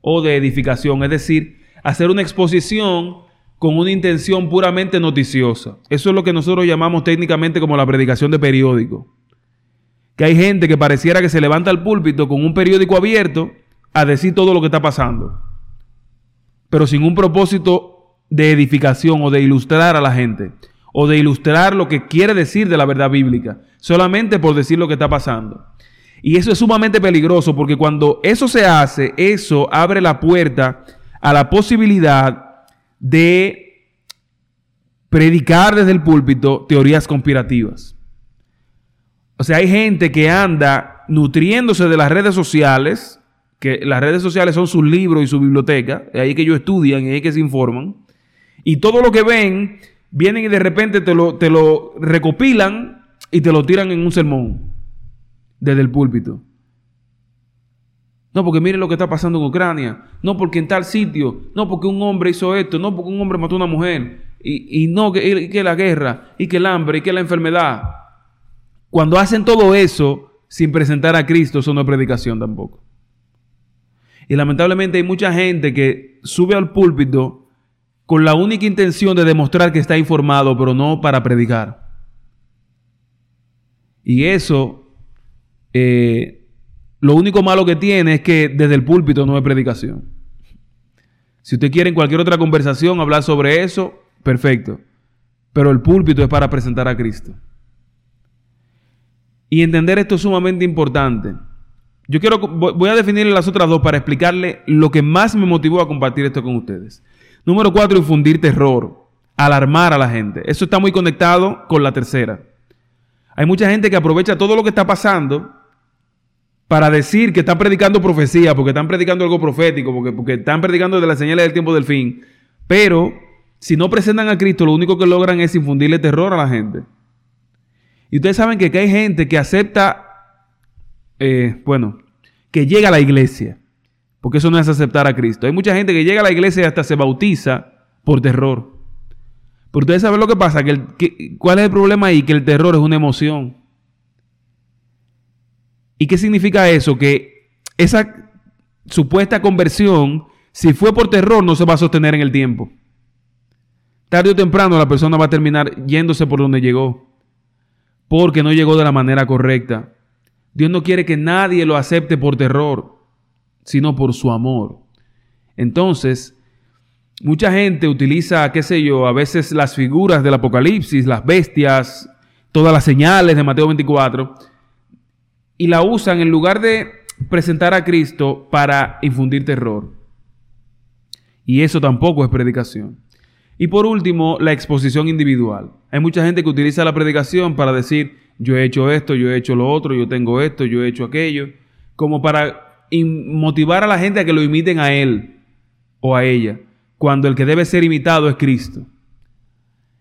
o de edificación, es decir, hacer una exposición con una intención puramente noticiosa. Eso es lo que nosotros llamamos técnicamente como la predicación de periódico. Que hay gente que pareciera que se levanta al púlpito con un periódico abierto a decir todo lo que está pasando, pero sin un propósito de edificación o de ilustrar a la gente o de ilustrar lo que quiere decir de la verdad bíblica, solamente por decir lo que está pasando. Y eso es sumamente peligroso porque cuando eso se hace, eso abre la puerta a la posibilidad de predicar desde el púlpito teorías conspirativas. O sea, hay gente que anda nutriéndose de las redes sociales, que las redes sociales son sus libros y su biblioteca, ahí que ellos estudian y ahí que se informan, y todo lo que ven, vienen y de repente te lo, te lo recopilan y te lo tiran en un sermón desde el púlpito. No, porque miren lo que está pasando en Ucrania. No, porque en tal sitio. No, porque un hombre hizo esto. No, porque un hombre mató a una mujer. Y, no, que, que la guerra. Y que el hambre. Y que la enfermedad. Cuando hacen todo eso sin presentar a Cristo, eso no es predicación tampoco. Y lamentablemente hay mucha gente que sube al púlpito con la única intención de demostrar que está informado, pero no para predicar. Y eso, eh, lo único malo que tiene es que desde el púlpito no hay predicación. Si usted quiere en cualquier otra conversación hablar sobre eso, perfecto. Pero el púlpito es para presentar a Cristo. Y entender esto es sumamente importante. Yo quiero, voy a definir las otras dos para explicarle lo que más me motivó a compartir esto con ustedes. Número cuatro, infundir terror, alarmar a la gente. Eso está muy conectado con la tercera. Hay mucha gente que aprovecha todo lo que está pasando para decir que están predicando profecía, porque están predicando algo profético, porque, están predicando de las señales del tiempo del fin. Pero si no presentan a Cristo, lo único que logran es infundirle terror a la gente. Y ustedes saben que, hay gente que acepta, eh, bueno, que llega a la iglesia porque eso no es aceptar a Cristo. Hay mucha gente que llega a la iglesia y hasta se bautiza por terror. Pero ustedes saben lo que pasa, que, ¿cuál es el problema ahí? Que el terror es una emoción. ¿Y qué significa eso? Que esa supuesta conversión, si fue por terror, no se va a sostener en el tiempo. Tarde o temprano la persona va a terminar yéndose por donde llegó, porque no llegó de la manera correcta. Dios no quiere que nadie lo acepte por terror sino por su amor. Entonces, mucha gente utiliza, qué sé yo, a veces las figuras del Apocalipsis, las bestias, todas las señales de Mateo 24, y la usan en lugar de presentar a Cristo para infundir terror. Y eso tampoco es predicación. Y por último, la exposición individual. Hay mucha gente que utiliza la predicación para decir, yo he hecho esto, yo he hecho lo otro, yo tengo esto, yo he hecho aquello, como para motivar a la gente a que lo imiten a él o a ella, cuando el que debe ser imitado es Cristo.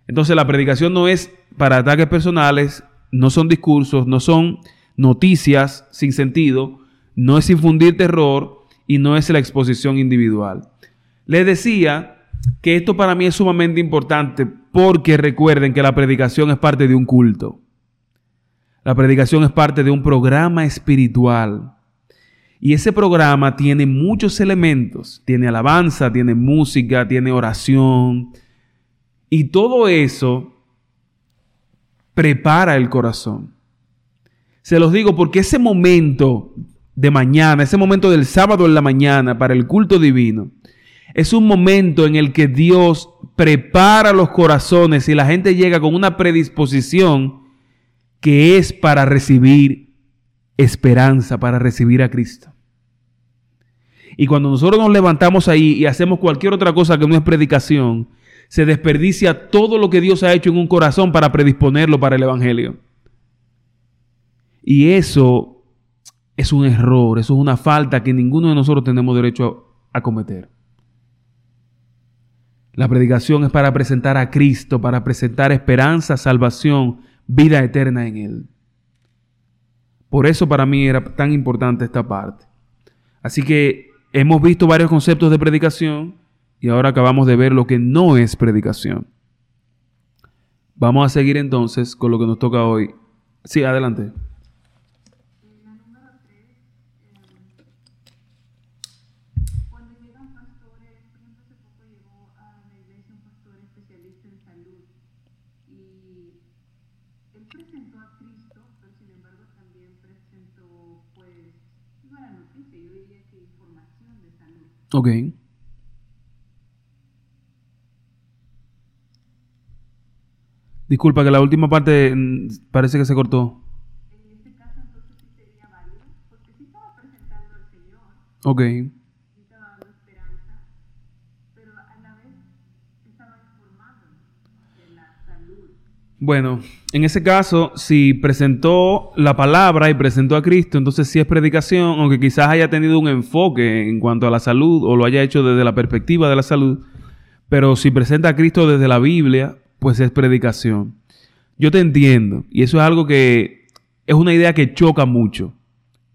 Entonces la predicación no es para ataques personales, no son discursos, no son noticias sin sentido, no es infundir terror y no es la exposición individual. Les decía que esto para mí es sumamente importante porque recuerden que la predicación es parte de un culto. La predicación es parte de un programa espiritual. Y ese programa tiene muchos elementos. Tiene alabanza, tiene música, tiene oración. Y todo eso prepara el corazón. Se los digo porque ese momento de mañana, ese momento del sábado en la mañana para el culto divino, es un momento en el que Dios prepara los corazones y la gente llega con una predisposición que es para recibir esperanza, para recibir a Cristo. Y cuando nosotros nos levantamos ahí y hacemos cualquier otra cosa que no es predicación, se desperdicia todo lo que Dios ha hecho en un corazón para predisponerlo para el Evangelio. Y eso es un error, eso es una falta que ninguno de nosotros tenemos derecho a, cometer. La predicación es para presentar a Cristo, para presentar esperanza, salvación, vida eterna en Él. Por eso para mí era tan importante esta parte. Así que hemos visto varios conceptos de predicación y ahora acabamos de ver lo que no es predicación. Vamos a seguir entonces con lo que nos toca hoy. Sí, adelante. Ok. Disculpa que la última parte mm, parece que se cortó. En este caso entonces sí sería válido, porque sí estaba presentando al Señor. Ok. Estaba dando esperanza, pero a la vez estaba informando de la salud. Bueno, en ese caso, si presentó la palabra y presentó a Cristo, entonces sí es predicación, aunque quizás haya tenido un enfoque en cuanto a la salud o lo haya hecho desde la perspectiva de la salud. Pero si presenta a Cristo desde la Biblia, pues es predicación. Yo te entiendo, y eso es algo que es una idea que choca mucho,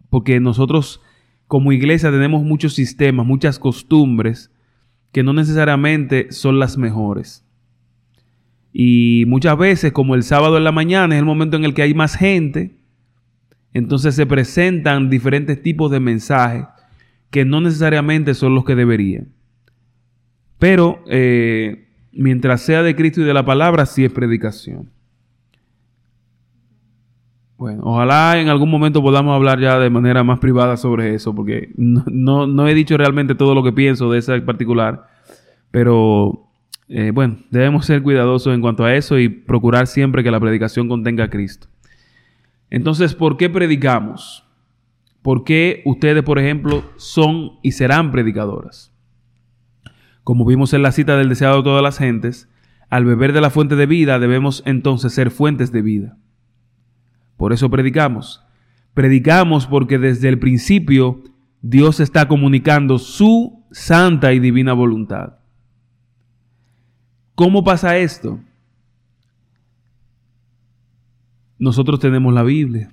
porque nosotros como iglesia tenemos muchos sistemas, muchas costumbres que no necesariamente son las mejores. Y muchas veces, como el sábado en la mañana es el momento en el que hay más gente, entonces se presentan diferentes tipos de mensajes que no necesariamente son los que deberían. Pero eh, mientras sea de Cristo y de la palabra, sí es predicación. Bueno, ojalá en algún momento podamos hablar ya de manera más privada sobre eso, porque no, no he dicho realmente todo lo que pienso de esa particular, pero eh, bueno, debemos ser cuidadosos en cuanto a eso y procurar siempre que la predicación contenga a Cristo. Entonces, ¿por qué predicamos? ¿Por qué ustedes, por ejemplo, son y serán predicadoras? Como vimos en la cita del deseado de todas las gentes, al beber de la fuente de vida debemos entonces ser fuentes de vida. Por eso predicamos. Predicamos porque desde el principio Dios está comunicando su santa y divina voluntad. ¿Cómo pasa esto? Nosotros tenemos la Biblia.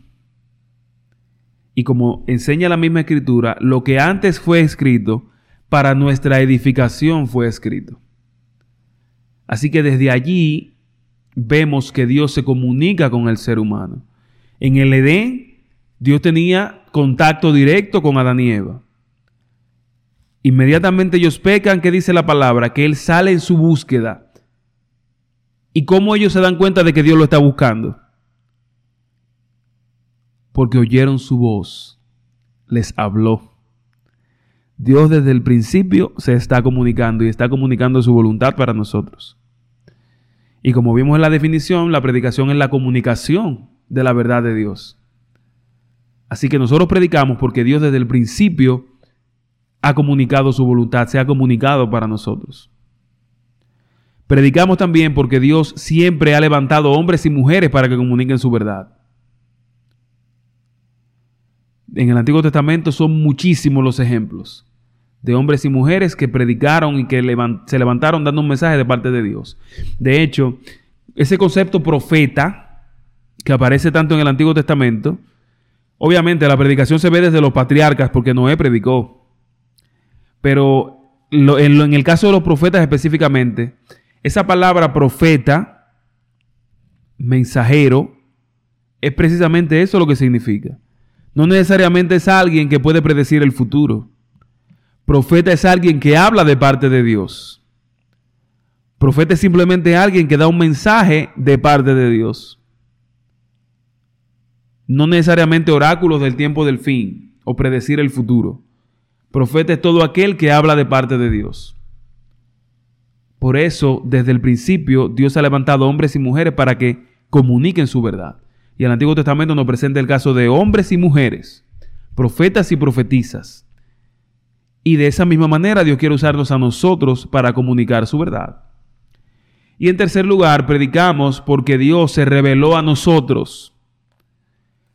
Y como enseña la misma escritura, lo que antes fue escrito, para nuestra edificación fue escrito. Así que desde allí vemos que Dios se comunica con el ser humano. En el Edén, Dios tenía contacto directo con Adán y Eva. Inmediatamente ellos pecan, ¿qué dice la palabra? Que Él sale en su búsqueda ¿Y cómo ellos se dan cuenta de que Dios lo está buscando? Porque oyeron su voz, les habló. Dios desde el principio se está comunicando y está comunicando su voluntad para nosotros. Y como vimos en la definición, la predicación es la comunicación de la verdad de Dios. Así que nosotros predicamos porque Dios desde el principio ha comunicado su voluntad, se ha comunicado para nosotros. Predicamos también porque Dios siempre ha levantado hombres y mujeres para que comuniquen su verdad. En el Antiguo Testamento son muchísimos los ejemplos de hombres y mujeres que predicaron y que se levantaron dando un mensaje de parte de Dios. De hecho, ese concepto profeta que aparece tanto en el Antiguo Testamento, obviamente la predicación se ve desde los patriarcas porque Noé predicó. Pero en el caso de los profetas específicamente, esa palabra profeta, mensajero, es precisamente eso lo que significa. No necesariamente es alguien que puede predecir el futuro. Profeta es alguien que habla de parte de Dios. Profeta es simplemente alguien que da un mensaje de parte de Dios. no necesariamente oráculos del tiempo del fin o predecir el futuro. Profeta es todo aquel que habla de parte de Dios. Por eso, desde el principio, Dios ha levantado hombres y mujeres para que comuniquen su verdad. Y el Antiguo Testamento nos presenta el caso de hombres y mujeres, profetas y profetizas. Y de esa misma manera Dios quiere usarnos a nosotros para comunicar su verdad. Y en tercer lugar, predicamos porque Dios se reveló a nosotros.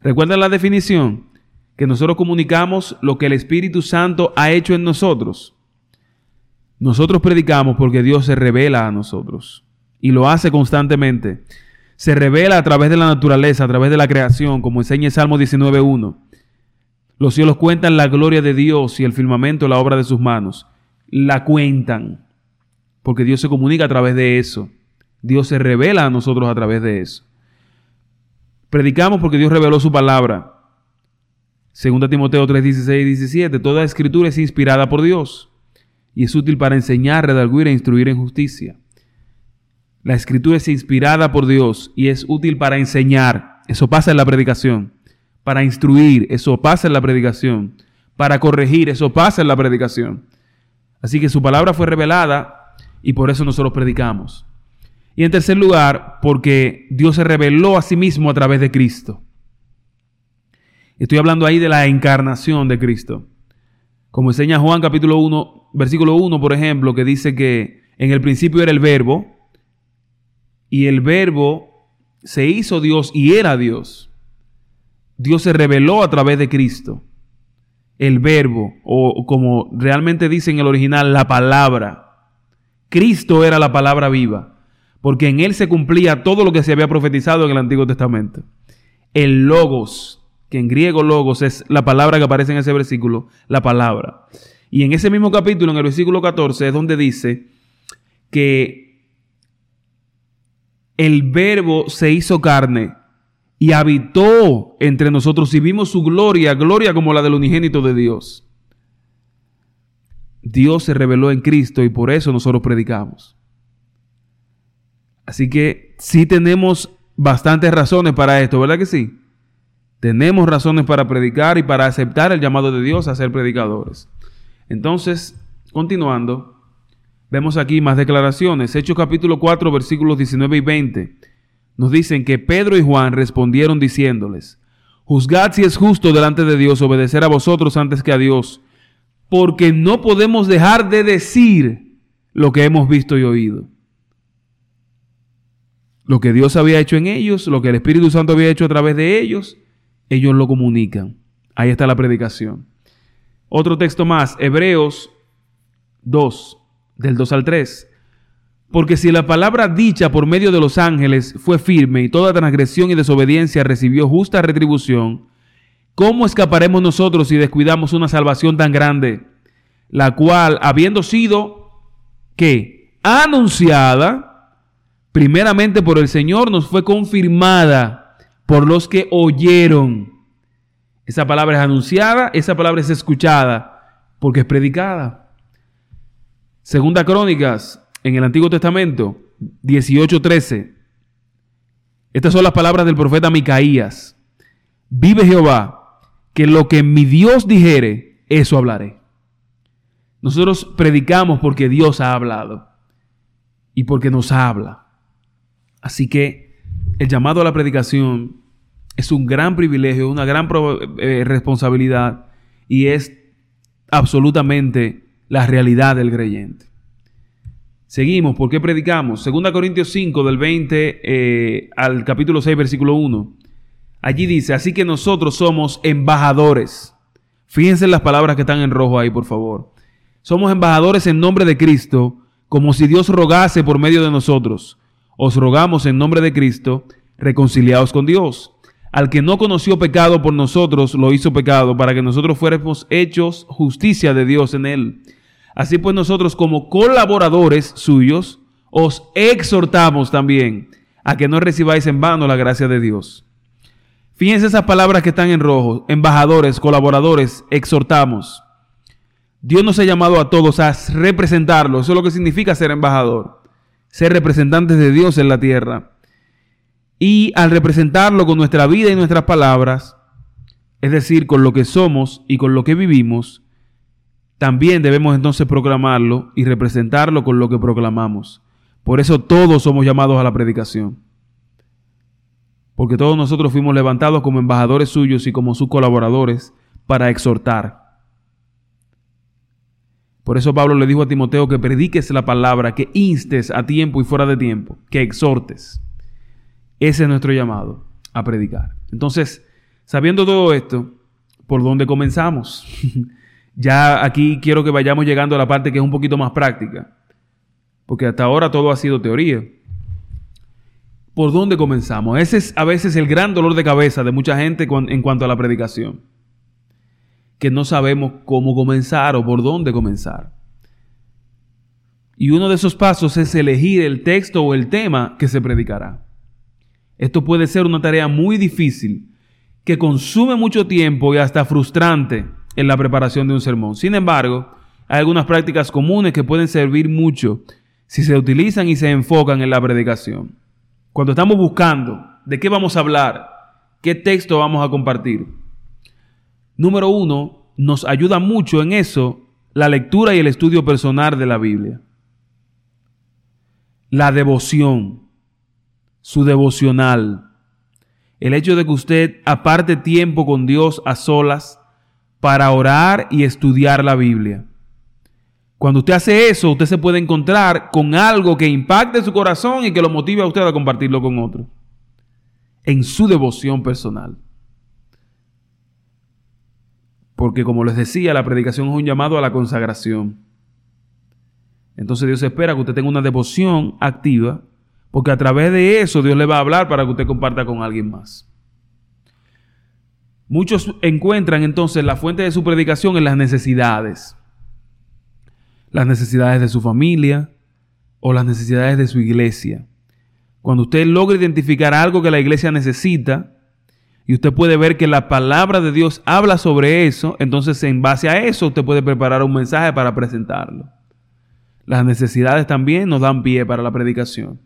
¿Recuerdan la definición? Que nosotros comunicamos lo que el Espíritu Santo ha hecho en nosotros. Nosotros predicamos porque Dios se revela a nosotros. Y lo hace constantemente se revela a través de la naturaleza, a través de la creación, como enseña el Salmo 19.1. Los cielos cuentan la gloria de Dios y el firmamento la obra de sus manos. La cuentan, porque Dios se comunica a través de eso. Dios se revela a nosotros a través de eso. Predicamos porque Dios reveló su palabra. 2 Timoteo 3, 16 y 17. Toda escritura es inspirada por Dios y es útil para enseñar, redarguir e instruir en justicia la escritura es inspirada por Dios y es útil para enseñar. Eso pasa en la predicación. Para instruir. Eso pasa en la predicación. Para corregir. Eso pasa en la predicación. Así que su palabra fue revelada y por eso nosotros predicamos. Y en tercer lugar, porque Dios se reveló a sí mismo a través de Cristo. Estoy hablando ahí de la encarnación de Cristo. Como enseña Juan capítulo 1, versículo 1, por ejemplo, que dice que en el principio era el verbo, y el verbo se hizo Dios y era Dios. Dios se reveló a través de Cristo. El verbo, o como realmente dice en el original, la palabra. Cristo era la palabra viva, porque en él se cumplía todo lo que se había profetizado en el Antiguo Testamento. El logos, que en griego logos es la palabra que aparece en ese versículo, la palabra. Y en ese mismo capítulo, en el versículo 14, es donde dice que el verbo se hizo carne y habitó entre nosotros y vimos su gloria, gloria como la del unigénito de Dios. Dios se reveló en Cristo y por eso nosotros predicamos. Así que sí tenemos bastantes razones para esto, ¿verdad que sí? Tenemos razones para predicar y para aceptar el llamado de Dios a ser predicadores. Entonces, continuando, Vemos aquí más declaraciones. Hechos capítulo 4, versículos 19 y 20. Nos dicen que Pedro y Juan respondieron diciéndoles, Juzgad si es justo delante de Dios obedecer a vosotros antes que a Dios, porque no podemos dejar de decir lo que hemos visto y oído. Lo que Dios había hecho en ellos, lo que el Espíritu Santo había hecho a través de ellos, ellos lo comunican. Ahí está la predicación. Otro texto más, Hebreos 2, del 2 al 3. Porque si la palabra dicha por medio de los ángeles fue firme y toda transgresión y desobediencia recibió justa retribución, ¿cómo escaparemos nosotros si descuidamos una salvación tan grande, la cual, habiendo sido, ¿qué? Anunciada, primeramente por el Señor, nos fue confirmada por los que oyeron. Esa palabra es anunciada, esa palabra es escuchada, porque es predicada. Segunda Crónicas, en el Antiguo Testamento, 18:13. Estas son las palabras del profeta Micaías. Vive Jehová, que lo que mi Dios dijere, eso hablaré. Nosotros predicamos porque Dios ha hablado y porque nos habla. Así que el llamado a la predicación es un gran privilegio, una gran eh, responsabilidad y es absolutamente la realidad del creyente. Seguimos, ¿por qué predicamos? Segunda Corintios 5, del 20 eh, al capítulo 6, versículo 1. Allí dice, así que nosotros somos embajadores. Fíjense en las palabras que están en rojo ahí, por favor. Somos embajadores en nombre de Cristo, como si Dios rogase por medio de nosotros. Os rogamos en nombre de Cristo, reconciliados con Dios. Al que no conoció pecado por nosotros, lo hizo pecado, para que nosotros fuéramos hechos justicia de Dios en él. Así pues nosotros como colaboradores suyos os exhortamos también a que no recibáis en vano la gracia de Dios. Fíjense esas palabras que están en rojo, embajadores, colaboradores, exhortamos. Dios nos ha llamado a todos a representarlo, eso es lo que significa ser embajador, ser representantes de Dios en la tierra. Y al representarlo con nuestra vida y nuestras palabras, es decir, con lo que somos y con lo que vivimos, también debemos entonces proclamarlo y representarlo con lo que proclamamos. Por eso todos somos llamados a la predicación. Porque todos nosotros fuimos levantados como embajadores suyos y como sus colaboradores para exhortar. Por eso Pablo le dijo a Timoteo que prediques la palabra, que instes a tiempo y fuera de tiempo, que exhortes. Ese es nuestro llamado, a predicar. Entonces, sabiendo todo esto, ¿por dónde comenzamos? [laughs] ya aquí quiero que vayamos llegando a la parte que es un poquito más práctica, porque hasta ahora todo ha sido teoría. ¿Por dónde comenzamos? Ese es a veces el gran dolor de cabeza de mucha gente en cuanto a la predicación, que no sabemos cómo comenzar o por dónde comenzar. Y uno de esos pasos es elegir el texto o el tema que se predicará. Esto puede ser una tarea muy difícil, que consume mucho tiempo y hasta frustrante en la preparación de un sermón. Sin embargo, hay algunas prácticas comunes que pueden servir mucho si se utilizan y se enfocan en la predicación. Cuando estamos buscando de qué vamos a hablar, qué texto vamos a compartir. Número uno, nos ayuda mucho en eso la lectura y el estudio personal de la Biblia. La devoción su devocional. El hecho de que usted aparte tiempo con Dios a solas para orar y estudiar la Biblia. Cuando usted hace eso, usted se puede encontrar con algo que impacte su corazón y que lo motive a usted a compartirlo con otros. En su devoción personal. Porque como les decía, la predicación es un llamado a la consagración. Entonces Dios espera que usted tenga una devoción activa porque a través de eso Dios le va a hablar para que usted comparta con alguien más. Muchos encuentran entonces la fuente de su predicación en las necesidades. Las necesidades de su familia o las necesidades de su iglesia. Cuando usted logra identificar algo que la iglesia necesita y usted puede ver que la palabra de Dios habla sobre eso, entonces en base a eso usted puede preparar un mensaje para presentarlo. Las necesidades también nos dan pie para la predicación.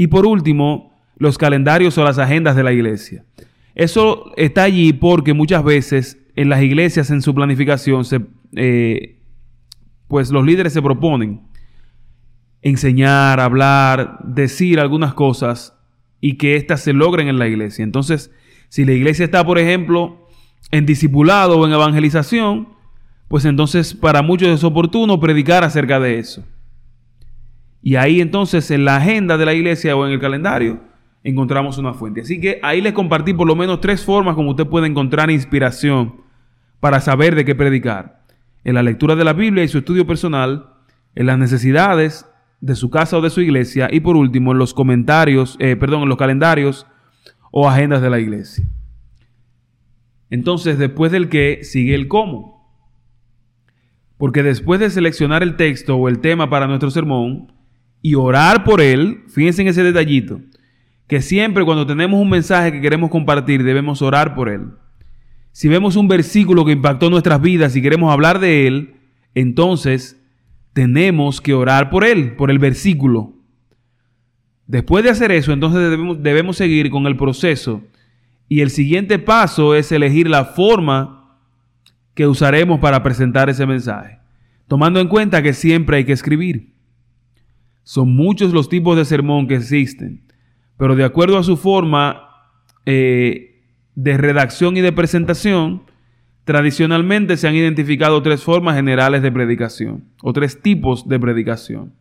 Y por último, los calendarios o las agendas de la iglesia. Eso está allí porque muchas veces en las iglesias, en su planificación, se, eh, pues los líderes se proponen enseñar, hablar, decir algunas cosas y que éstas se logren en la iglesia. Entonces, si la iglesia está, por ejemplo, en discipulado o en evangelización, pues entonces para muchos es oportuno predicar acerca de eso. Y ahí entonces en la agenda de la iglesia o en el calendario encontramos una fuente. Así que ahí les compartí por lo menos tres formas como usted puede encontrar inspiración para saber de qué predicar. En la lectura de la Biblia y su estudio personal, en las necesidades de su casa o de su iglesia y por último en los comentarios, eh, perdón, en los calendarios o agendas de la iglesia. Entonces, después del qué, sigue el cómo. Porque después de seleccionar el texto o el tema para nuestro sermón, y orar por él, fíjense en ese detallito, que siempre cuando tenemos un mensaje que queremos compartir debemos orar por él. Si vemos un versículo que impactó nuestras vidas y queremos hablar de él, entonces tenemos que orar por él, por el versículo. Después de hacer eso, entonces debemos, debemos seguir con el proceso. Y el siguiente paso es elegir la forma que usaremos para presentar ese mensaje, tomando en cuenta que siempre hay que escribir. Son muchos los tipos de sermón que existen, pero de acuerdo a su forma eh, de redacción y de presentación, tradicionalmente se han identificado tres formas generales de predicación o tres tipos de predicación.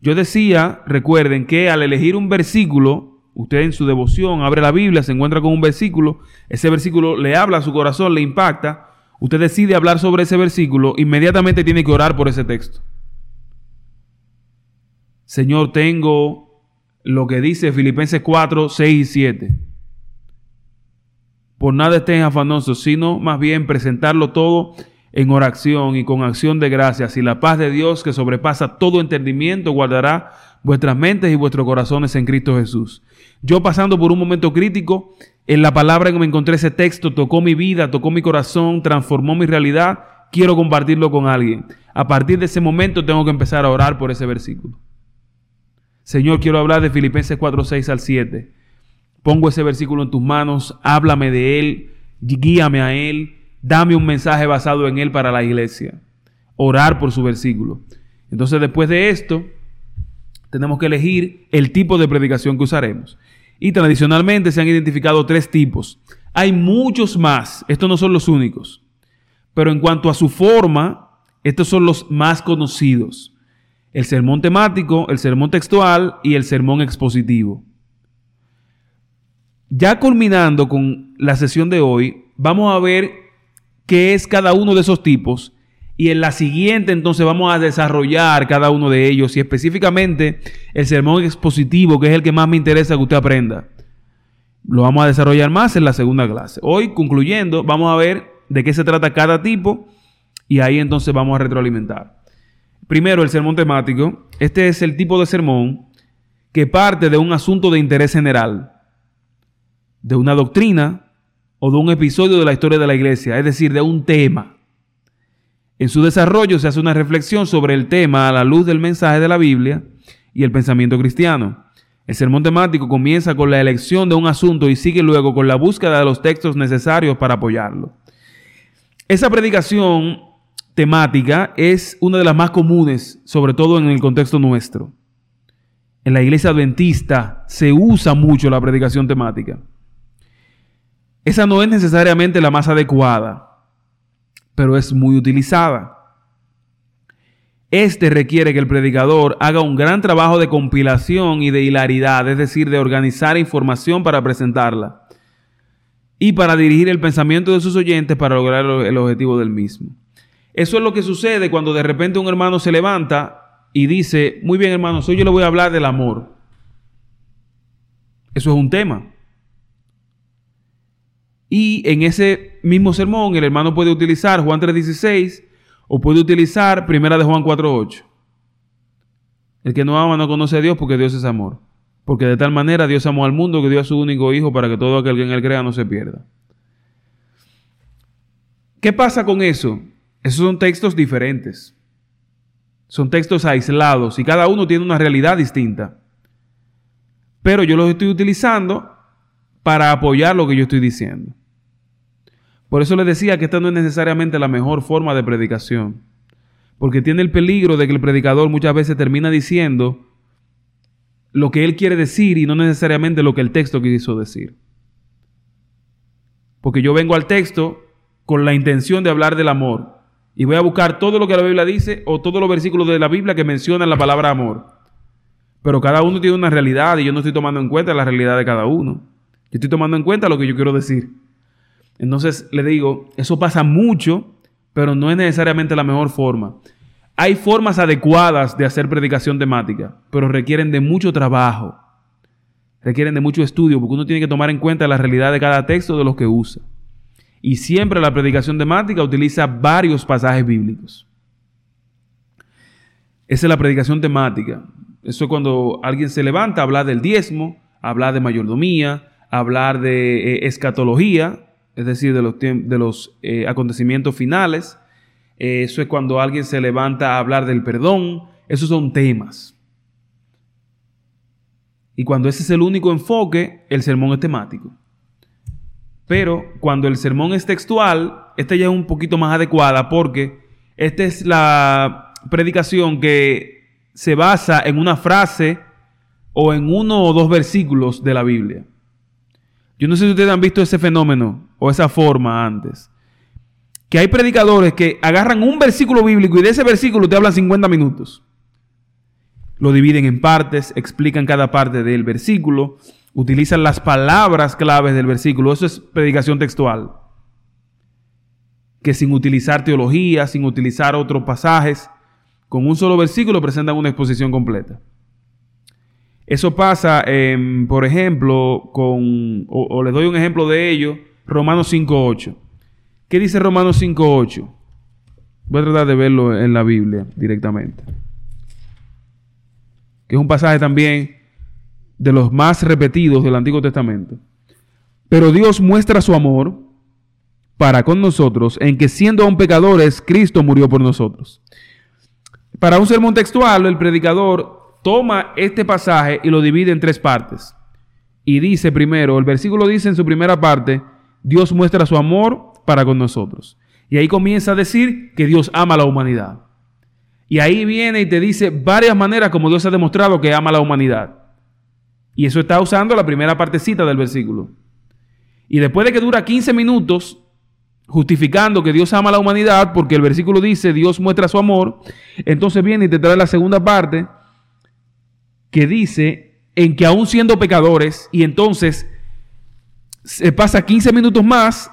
Yo decía, recuerden que al elegir un versículo, usted en su devoción abre la Biblia, se encuentra con un versículo, ese versículo le habla a su corazón, le impacta, usted decide hablar sobre ese versículo, inmediatamente tiene que orar por ese texto. Señor, tengo lo que dice Filipenses 4, 6 y 7. Por nada estén afanosos, sino más bien presentarlo todo en oración y con acción de gracias. Y la paz de Dios que sobrepasa todo entendimiento guardará vuestras mentes y vuestros corazones en Cristo Jesús. Yo pasando por un momento crítico, en la palabra en que me encontré ese texto, tocó mi vida, tocó mi corazón, transformó mi realidad, quiero compartirlo con alguien. A partir de ese momento tengo que empezar a orar por ese versículo. Señor, quiero hablar de Filipenses 4, 6 al 7. Pongo ese versículo en tus manos, háblame de él, guíame a él, dame un mensaje basado en él para la iglesia. Orar por su versículo. Entonces, después de esto, tenemos que elegir el tipo de predicación que usaremos. Y tradicionalmente se han identificado tres tipos. Hay muchos más, estos no son los únicos. Pero en cuanto a su forma, estos son los más conocidos. El sermón temático, el sermón textual y el sermón expositivo. Ya culminando con la sesión de hoy, vamos a ver qué es cada uno de esos tipos y en la siguiente entonces vamos a desarrollar cada uno de ellos y específicamente el sermón expositivo, que es el que más me interesa que usted aprenda. Lo vamos a desarrollar más en la segunda clase. Hoy, concluyendo, vamos a ver de qué se trata cada tipo y ahí entonces vamos a retroalimentar. Primero, el sermón temático. Este es el tipo de sermón que parte de un asunto de interés general, de una doctrina o de un episodio de la historia de la iglesia, es decir, de un tema. En su desarrollo se hace una reflexión sobre el tema a la luz del mensaje de la Biblia y el pensamiento cristiano. El sermón temático comienza con la elección de un asunto y sigue luego con la búsqueda de los textos necesarios para apoyarlo. Esa predicación temática es una de las más comunes, sobre todo en el contexto nuestro. En la iglesia adventista se usa mucho la predicación temática. Esa no es necesariamente la más adecuada pero es muy utilizada. Este requiere que el predicador haga un gran trabajo de compilación y de hilaridad, es decir, de organizar información para presentarla y para dirigir el pensamiento de sus oyentes para lograr el objetivo del mismo. Eso es lo que sucede cuando de repente un hermano se levanta y dice, muy bien hermanos, hoy yo le voy a hablar del amor. Eso es un tema. Y en ese mismo sermón el hermano puede utilizar Juan 3.16 o puede utilizar Primera de Juan 4.8. El que no ama no conoce a Dios porque Dios es amor. Porque de tal manera Dios amó al mundo que dio a su único Hijo para que todo aquel que en él crea no se pierda. ¿Qué pasa con eso? Esos son textos diferentes. Son textos aislados y cada uno tiene una realidad distinta. Pero yo los estoy utilizando para apoyar lo que yo estoy diciendo. Por eso les decía que esta no es necesariamente la mejor forma de predicación, porque tiene el peligro de que el predicador muchas veces termina diciendo lo que él quiere decir y no necesariamente lo que el texto quiso decir. Porque yo vengo al texto con la intención de hablar del amor y voy a buscar todo lo que la Biblia dice o todos los versículos de la Biblia que mencionan la palabra amor. Pero cada uno tiene una realidad y yo no estoy tomando en cuenta la realidad de cada uno. Yo estoy tomando en cuenta lo que yo quiero decir. Entonces le digo, eso pasa mucho, pero no es necesariamente la mejor forma. Hay formas adecuadas de hacer predicación temática, pero requieren de mucho trabajo, requieren de mucho estudio, porque uno tiene que tomar en cuenta la realidad de cada texto de los que usa. Y siempre la predicación temática utiliza varios pasajes bíblicos. Esa es la predicación temática. Eso es cuando alguien se levanta a hablar del diezmo, a hablar de mayordomía, hablar de eh, escatología, es decir, de los, de los eh, acontecimientos finales. Eh, eso es cuando alguien se levanta a hablar del perdón. Esos son temas. Y cuando ese es el único enfoque, el sermón es temático. Pero cuando el sermón es textual, esta ya es un poquito más adecuada porque esta es la predicación que se basa en una frase o en uno o dos versículos de la Biblia. Yo no sé si ustedes han visto ese fenómeno o esa forma antes. Que hay predicadores que agarran un versículo bíblico y de ese versículo te hablan 50 minutos. Lo dividen en partes, explican cada parte del versículo, utilizan las palabras claves del versículo. Eso es predicación textual. Que sin utilizar teología, sin utilizar otros pasajes, con un solo versículo presentan una exposición completa. Eso pasa, por ejemplo, con, o, les doy un ejemplo de ello, Romanos 5.8. ¿Qué dice Romanos 5.8? Voy a tratar de verlo en la Biblia directamente. Que es un pasaje también de los más repetidos del Antiguo Testamento. Pero Dios muestra su amor para con nosotros en que siendo aún pecadores, Cristo murió por nosotros. Para un sermón textual, el predicador toma este pasaje y lo divide en tres partes. Y dice primero, el versículo dice en su primera parte, Dios muestra su amor para con nosotros. Y ahí comienza a decir que Dios ama a la humanidad. Y ahí viene y te dice varias maneras como Dios ha demostrado que ama a la humanidad. Y eso está usando la primera partecita del versículo. Y después de que dura 15 minutos justificando que Dios ama a la humanidad, porque el versículo dice Dios muestra su amor, entonces viene y te trae la segunda parte que dice en que aún siendo pecadores, y entonces se pasa 15 minutos más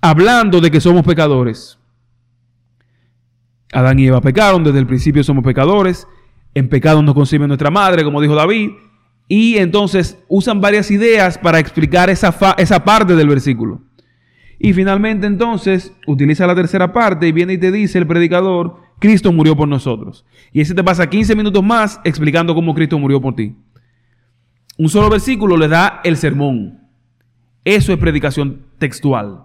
hablando de que somos pecadores. Adán y Eva pecaron, desde el principio somos pecadores, en pecado nos concibe nuestra madre, como dijo David, y entonces usan varias ideas para explicar esa, esa parte del versículo. Y finalmente entonces utiliza la tercera parte y viene y te dice el predicador, Cristo murió por nosotros. Y ese te pasa 15 minutos más explicando cómo Cristo murió por ti. Un solo versículo le da el sermón. Eso es predicación textual.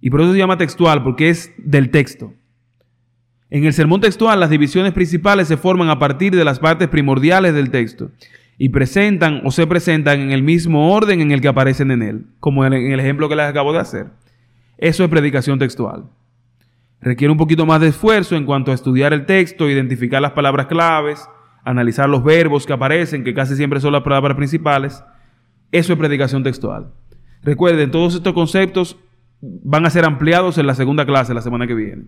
Y por eso se llama textual, porque es del texto. En el sermón textual, las divisiones principales se forman a partir de las partes primordiales del texto y presentan o se presentan en el mismo orden en el que aparecen en él, como en el ejemplo que les acabo de hacer. Eso es predicación textual. Requiere un poquito más de esfuerzo en cuanto a estudiar el texto, identificar las palabras claves, analizar los verbos que aparecen, que casi siempre son las palabras principales. Eso es predicación textual. Recuerden, todos estos conceptos van a ser ampliados en la segunda clase la semana que viene.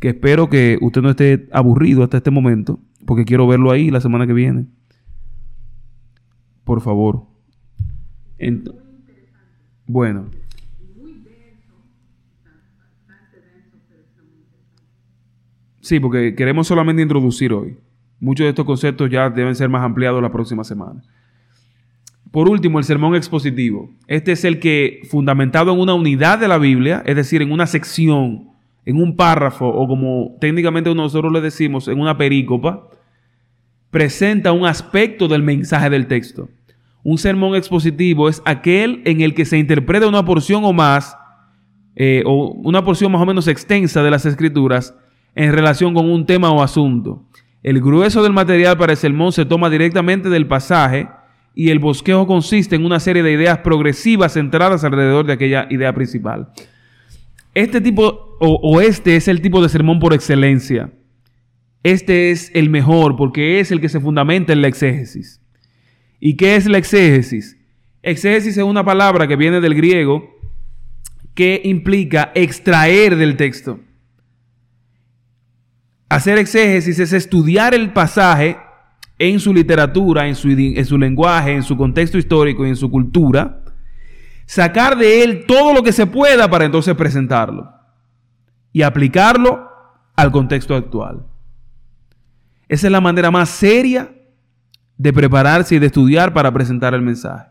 Que espero que usted no esté aburrido hasta este momento, porque quiero verlo ahí la semana que viene por favor. bueno. Sí, porque queremos solamente introducir hoy. Muchos de estos conceptos ya deben ser más ampliados la próxima semana. Por último, el sermón expositivo. Este es el que, fundamentado en una unidad de la Biblia, es decir, en una sección, en un párrafo, o como técnicamente nosotros le decimos, en una perícopa, presenta un aspecto del mensaje del texto. Un sermón expositivo es aquel en el que se interpreta una porción o más, eh, o una porción más o menos extensa de las escrituras en relación con un tema o asunto. El grueso del material para el sermón se toma directamente del pasaje y el bosquejo consiste en una serie de ideas progresivas centradas alrededor de aquella idea principal. Este tipo, o, o este es el tipo de sermón por excelencia. Este es el mejor porque es el que se fundamenta en la exégesis. ¿Y qué es la exégesis? Exégesis es una palabra que viene del griego que implica extraer del texto. Hacer exégesis es estudiar el pasaje en su literatura, en su, en su, lenguaje, en su contexto histórico y en su cultura, sacar de él todo lo que se pueda para entonces presentarlo y aplicarlo al contexto actual. Esa es la manera más seria de prepararse y de estudiar para presentar el mensaje.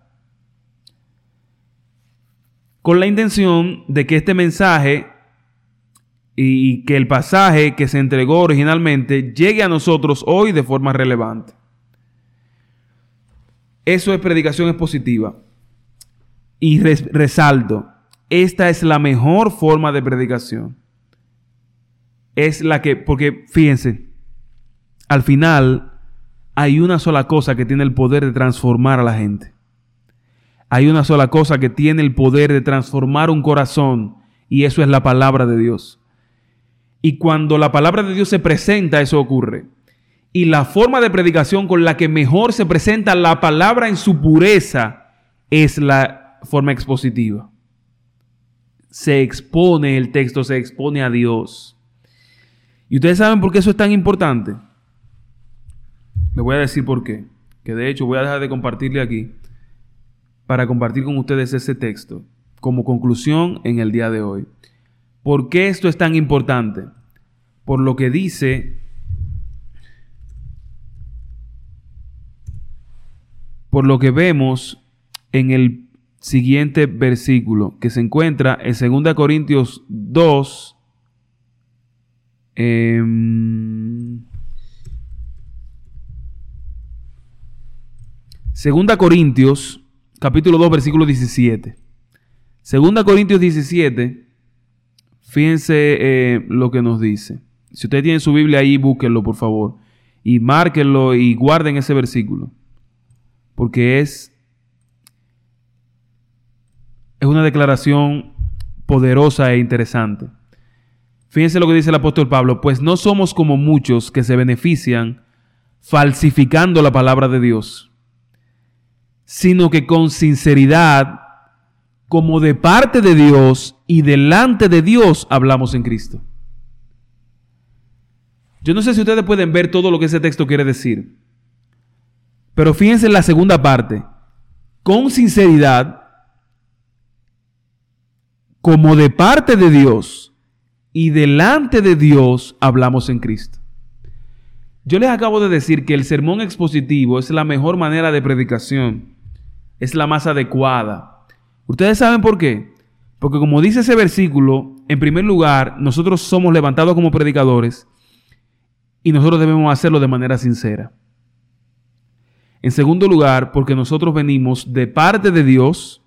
Con la intención de que este mensaje y que el pasaje que se entregó originalmente llegue a nosotros hoy de forma relevante. Eso es predicación expositiva. Y resalto, esta es la mejor forma de predicación. Es la que, porque fíjense, al final hay una sola cosa que tiene el poder de transformar a la gente. Hay una sola cosa que tiene el poder de transformar un corazón y eso es la palabra de Dios. Y cuando la palabra de Dios se presenta, eso ocurre. Y la forma de predicación con la que mejor se presenta la palabra en su pureza es la forma expositiva. Se expone el texto, se expone a Dios. ¿Y ustedes saben por qué eso es tan importante? Le voy a decir por qué. Que de hecho voy a dejar de compartirle aquí para compartir con ustedes ese texto como conclusión en el día de hoy. ¿Por qué esto es tan importante? Por lo que dice, por lo que vemos en el siguiente versículo que se encuentra en 2 Corintios 2, eh, Segunda Corintios, capítulo 2, versículo 17. Segunda Corintios 17, fíjense eh, lo que nos dice. Si usted tiene su Biblia ahí, búsquenlo, por favor. y márquenlo y guarden ese versículo. Porque es, es una declaración poderosa e interesante. Fíjense lo que dice el apóstol Pablo, pues no somos como muchos que se benefician falsificando la palabra de Dios, sino que con sinceridad, como de parte de Dios y delante de Dios hablamos en Cristo. Yo no sé si ustedes pueden ver todo lo que ese texto quiere decir, pero fíjense en la segunda parte, con sinceridad, como de parte de Dios y delante de Dios hablamos en Cristo. Yo les acabo de decir que el sermón expositivo es la mejor manera de predicación, es la más adecuada. ¿Ustedes saben por qué? Porque como dice ese versículo, en primer lugar, nosotros somos levantados como predicadores y nosotros debemos hacerlo de manera sincera. En segundo lugar, porque nosotros venimos de parte de Dios,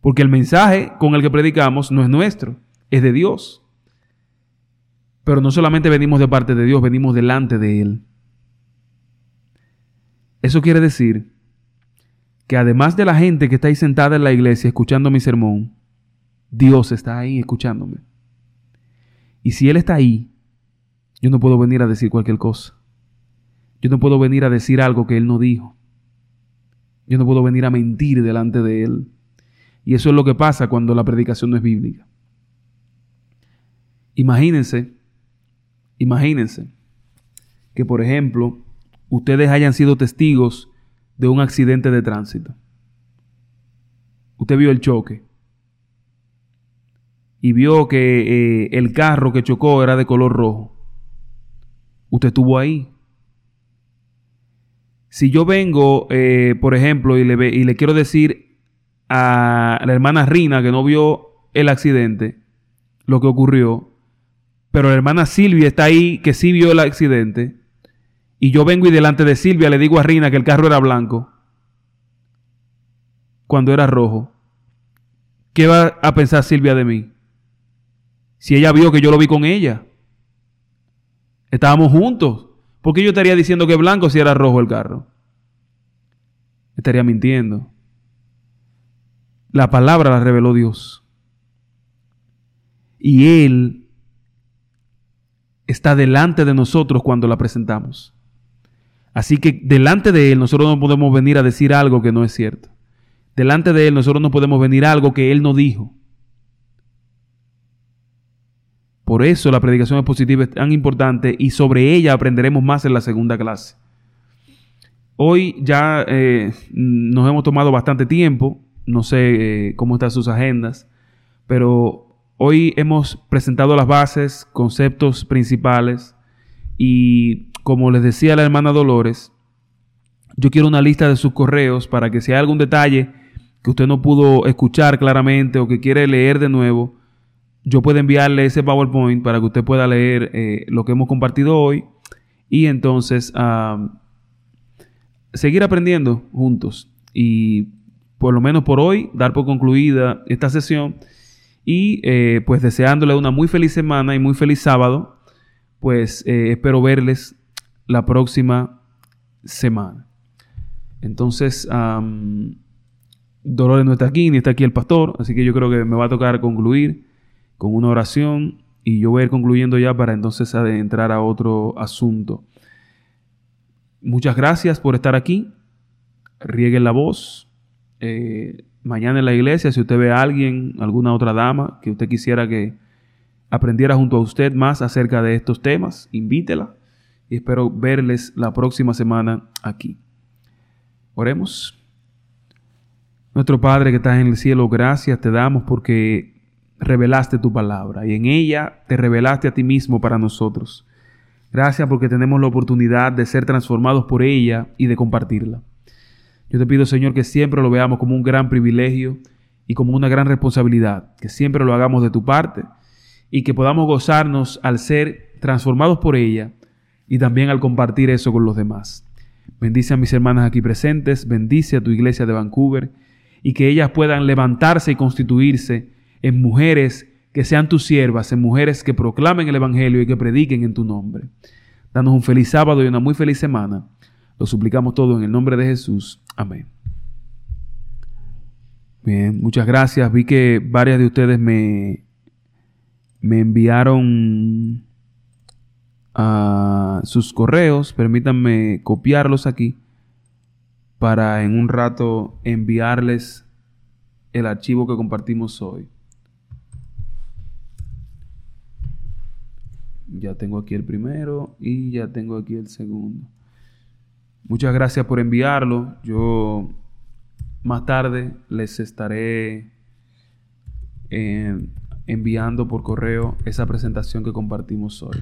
porque el mensaje con el que predicamos no es nuestro, es de Dios. Pero no solamente venimos de parte de Dios, venimos delante de Él. Eso quiere decir que además de la gente que está ahí sentada en la iglesia escuchando mi sermón, Dios está ahí escuchándome. Y si Él está ahí, yo no puedo venir a decir cualquier cosa. Yo no puedo venir a decir algo que Él no dijo. Yo no puedo venir a mentir delante de Él. Y eso es lo que pasa cuando la predicación no es bíblica. Imagínense, imagínense que, por ejemplo, ustedes hayan sido testigos de un accidente de tránsito. Usted vio el choque y vio que eh, el carro que chocó era de color rojo. Usted estuvo ahí. Si yo vengo, eh, por ejemplo, y le, y le quiero decir a la hermana Rina, que no vio el accidente, lo que ocurrió, pero la hermana Silvia está ahí, que sí vio el accidente, y yo vengo y delante de Silvia le digo a Rina que el carro era blanco, cuando era rojo, ¿qué va a pensar Silvia de mí? Si ella vio que yo lo vi con ella, estábamos juntos, ¿por qué yo estaría diciendo que blanco si era rojo el carro? Estaría mintiendo. La palabra la reveló Dios. Y Él está delante de nosotros cuando la presentamos. Así que delante de Él nosotros no podemos venir a decir algo que no es cierto. Delante de Él nosotros no podemos venir a algo que Él no dijo. Por eso la predicación expositiva es tan importante y sobre ella aprenderemos más en la segunda clase. Hoy ya eh, nos hemos tomado bastante tiempo no sé eh, cómo están sus agendas, pero hoy hemos presentado las bases, conceptos principales y como les decía la hermana Dolores, yo quiero una lista de sus correos para que si hay algún detalle que usted no pudo escuchar claramente o que quiere leer de nuevo, yo pueda enviarle ese PowerPoint para que usted pueda leer eh, lo que hemos compartido hoy y entonces seguir aprendiendo juntos. Y por lo menos por hoy, dar por concluida esta sesión y eh, pues deseándole una muy feliz semana y muy feliz sábado, pues eh, espero verles la próxima semana. Entonces, Dolores no está aquí, ni está aquí el pastor, así que yo creo que me va a tocar concluir con una oración y yo voy a ir concluyendo ya para entonces entrar a otro asunto. Muchas gracias por estar aquí. Rieguen la voz eh, mañana en la iglesia, si usted ve a alguien, alguna otra dama que usted quisiera que aprendiera junto a usted más acerca de estos temas, invítela y espero verles la próxima semana aquí. Oremos. Nuestro Padre que estás en el cielo, gracias te damos porque revelaste tu palabra y en ella te revelaste a ti mismo para nosotros. Gracias porque tenemos la oportunidad de ser transformados por ella y de compartirla. Yo te pido, Señor, que siempre lo veamos como un gran privilegio y como una gran responsabilidad, que siempre lo hagamos de tu parte y que podamos gozarnos al ser transformados por ella y también al compartir eso con los demás. Bendice a mis hermanas aquí presentes, bendice a tu iglesia de Vancouver y que ellas puedan levantarse y constituirse en mujeres que sean tus siervas, en mujeres que proclamen el Evangelio y que prediquen en tu nombre. Danos un feliz sábado y una muy feliz semana. Lo suplicamos todo en el nombre de Jesús. Amén. Bien, muchas gracias. Vi que varias de ustedes me, me enviaron a sus correos. Permítanme copiarlos aquí para en un rato enviarles el archivo que compartimos hoy. Ya tengo aquí el primero y ya tengo aquí el segundo. Muchas gracias por enviarlo. Yo más tarde les estaré eh, enviando por correo esa presentación que compartimos hoy.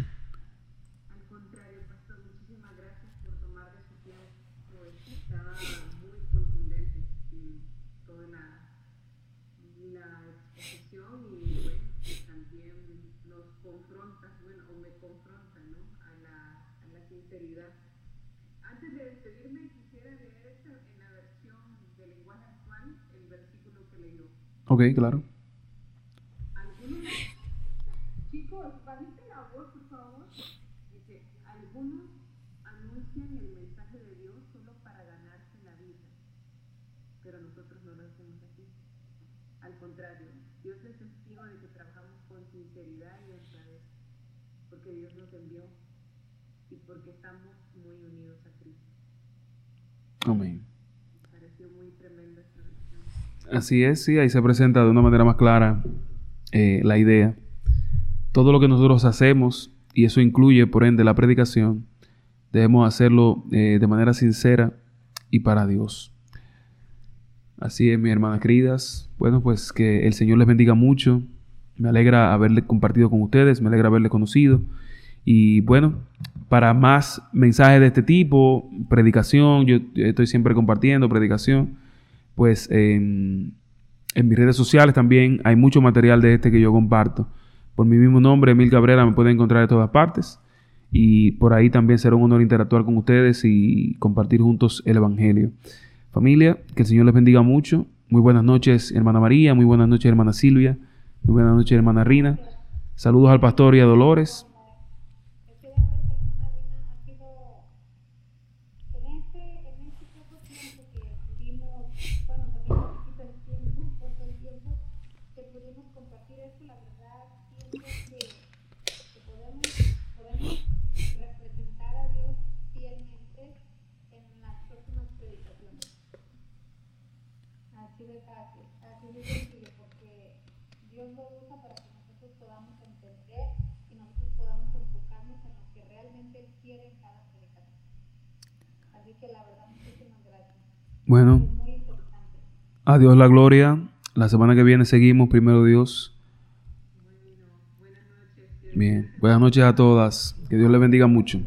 Ok, claro. Algunos, chicos, bajiste la voz, por favor. Dice, algunos anuncian el mensaje de Dios solo para ganarse la vida, pero nosotros no lo hacemos así. Al contrario, Dios es testigo de que trabajamos con sinceridad y honradez, porque Dios nos envió y porque estamos muy unidos a Cristo. Amén. Me pareció muy tremenda esta versión. Así es, sí, ahí se presenta de una manera más clara eh, la idea. Todo lo que nosotros hacemos, y eso incluye por ende la predicación, debemos hacerlo eh, de manera sincera y para Dios. Así es, mis hermanas queridas. Bueno, pues que el Señor les bendiga mucho. Me alegra haberle compartido con ustedes, me alegra haberle conocido. Y bueno, para más mensajes de este tipo, predicación, yo estoy siempre compartiendo predicación pues en, mis redes sociales también hay mucho material de este que yo comparto. Por mi mismo nombre, Emil Cabrera, me pueden encontrar de todas partes. Y por ahí también será un honor interactuar con ustedes y compartir juntos el Evangelio. Familia, que el Señor les bendiga mucho. Muy buenas noches, hermana María. Muy buenas noches, hermana Silvia. Muy buenas noches, hermana Rina. Saludos al pastor y a Dolores. Bueno, adiós la gloria. La semana que viene seguimos, primero Dios. Bien, buenas noches a todas. Que Dios les bendiga mucho.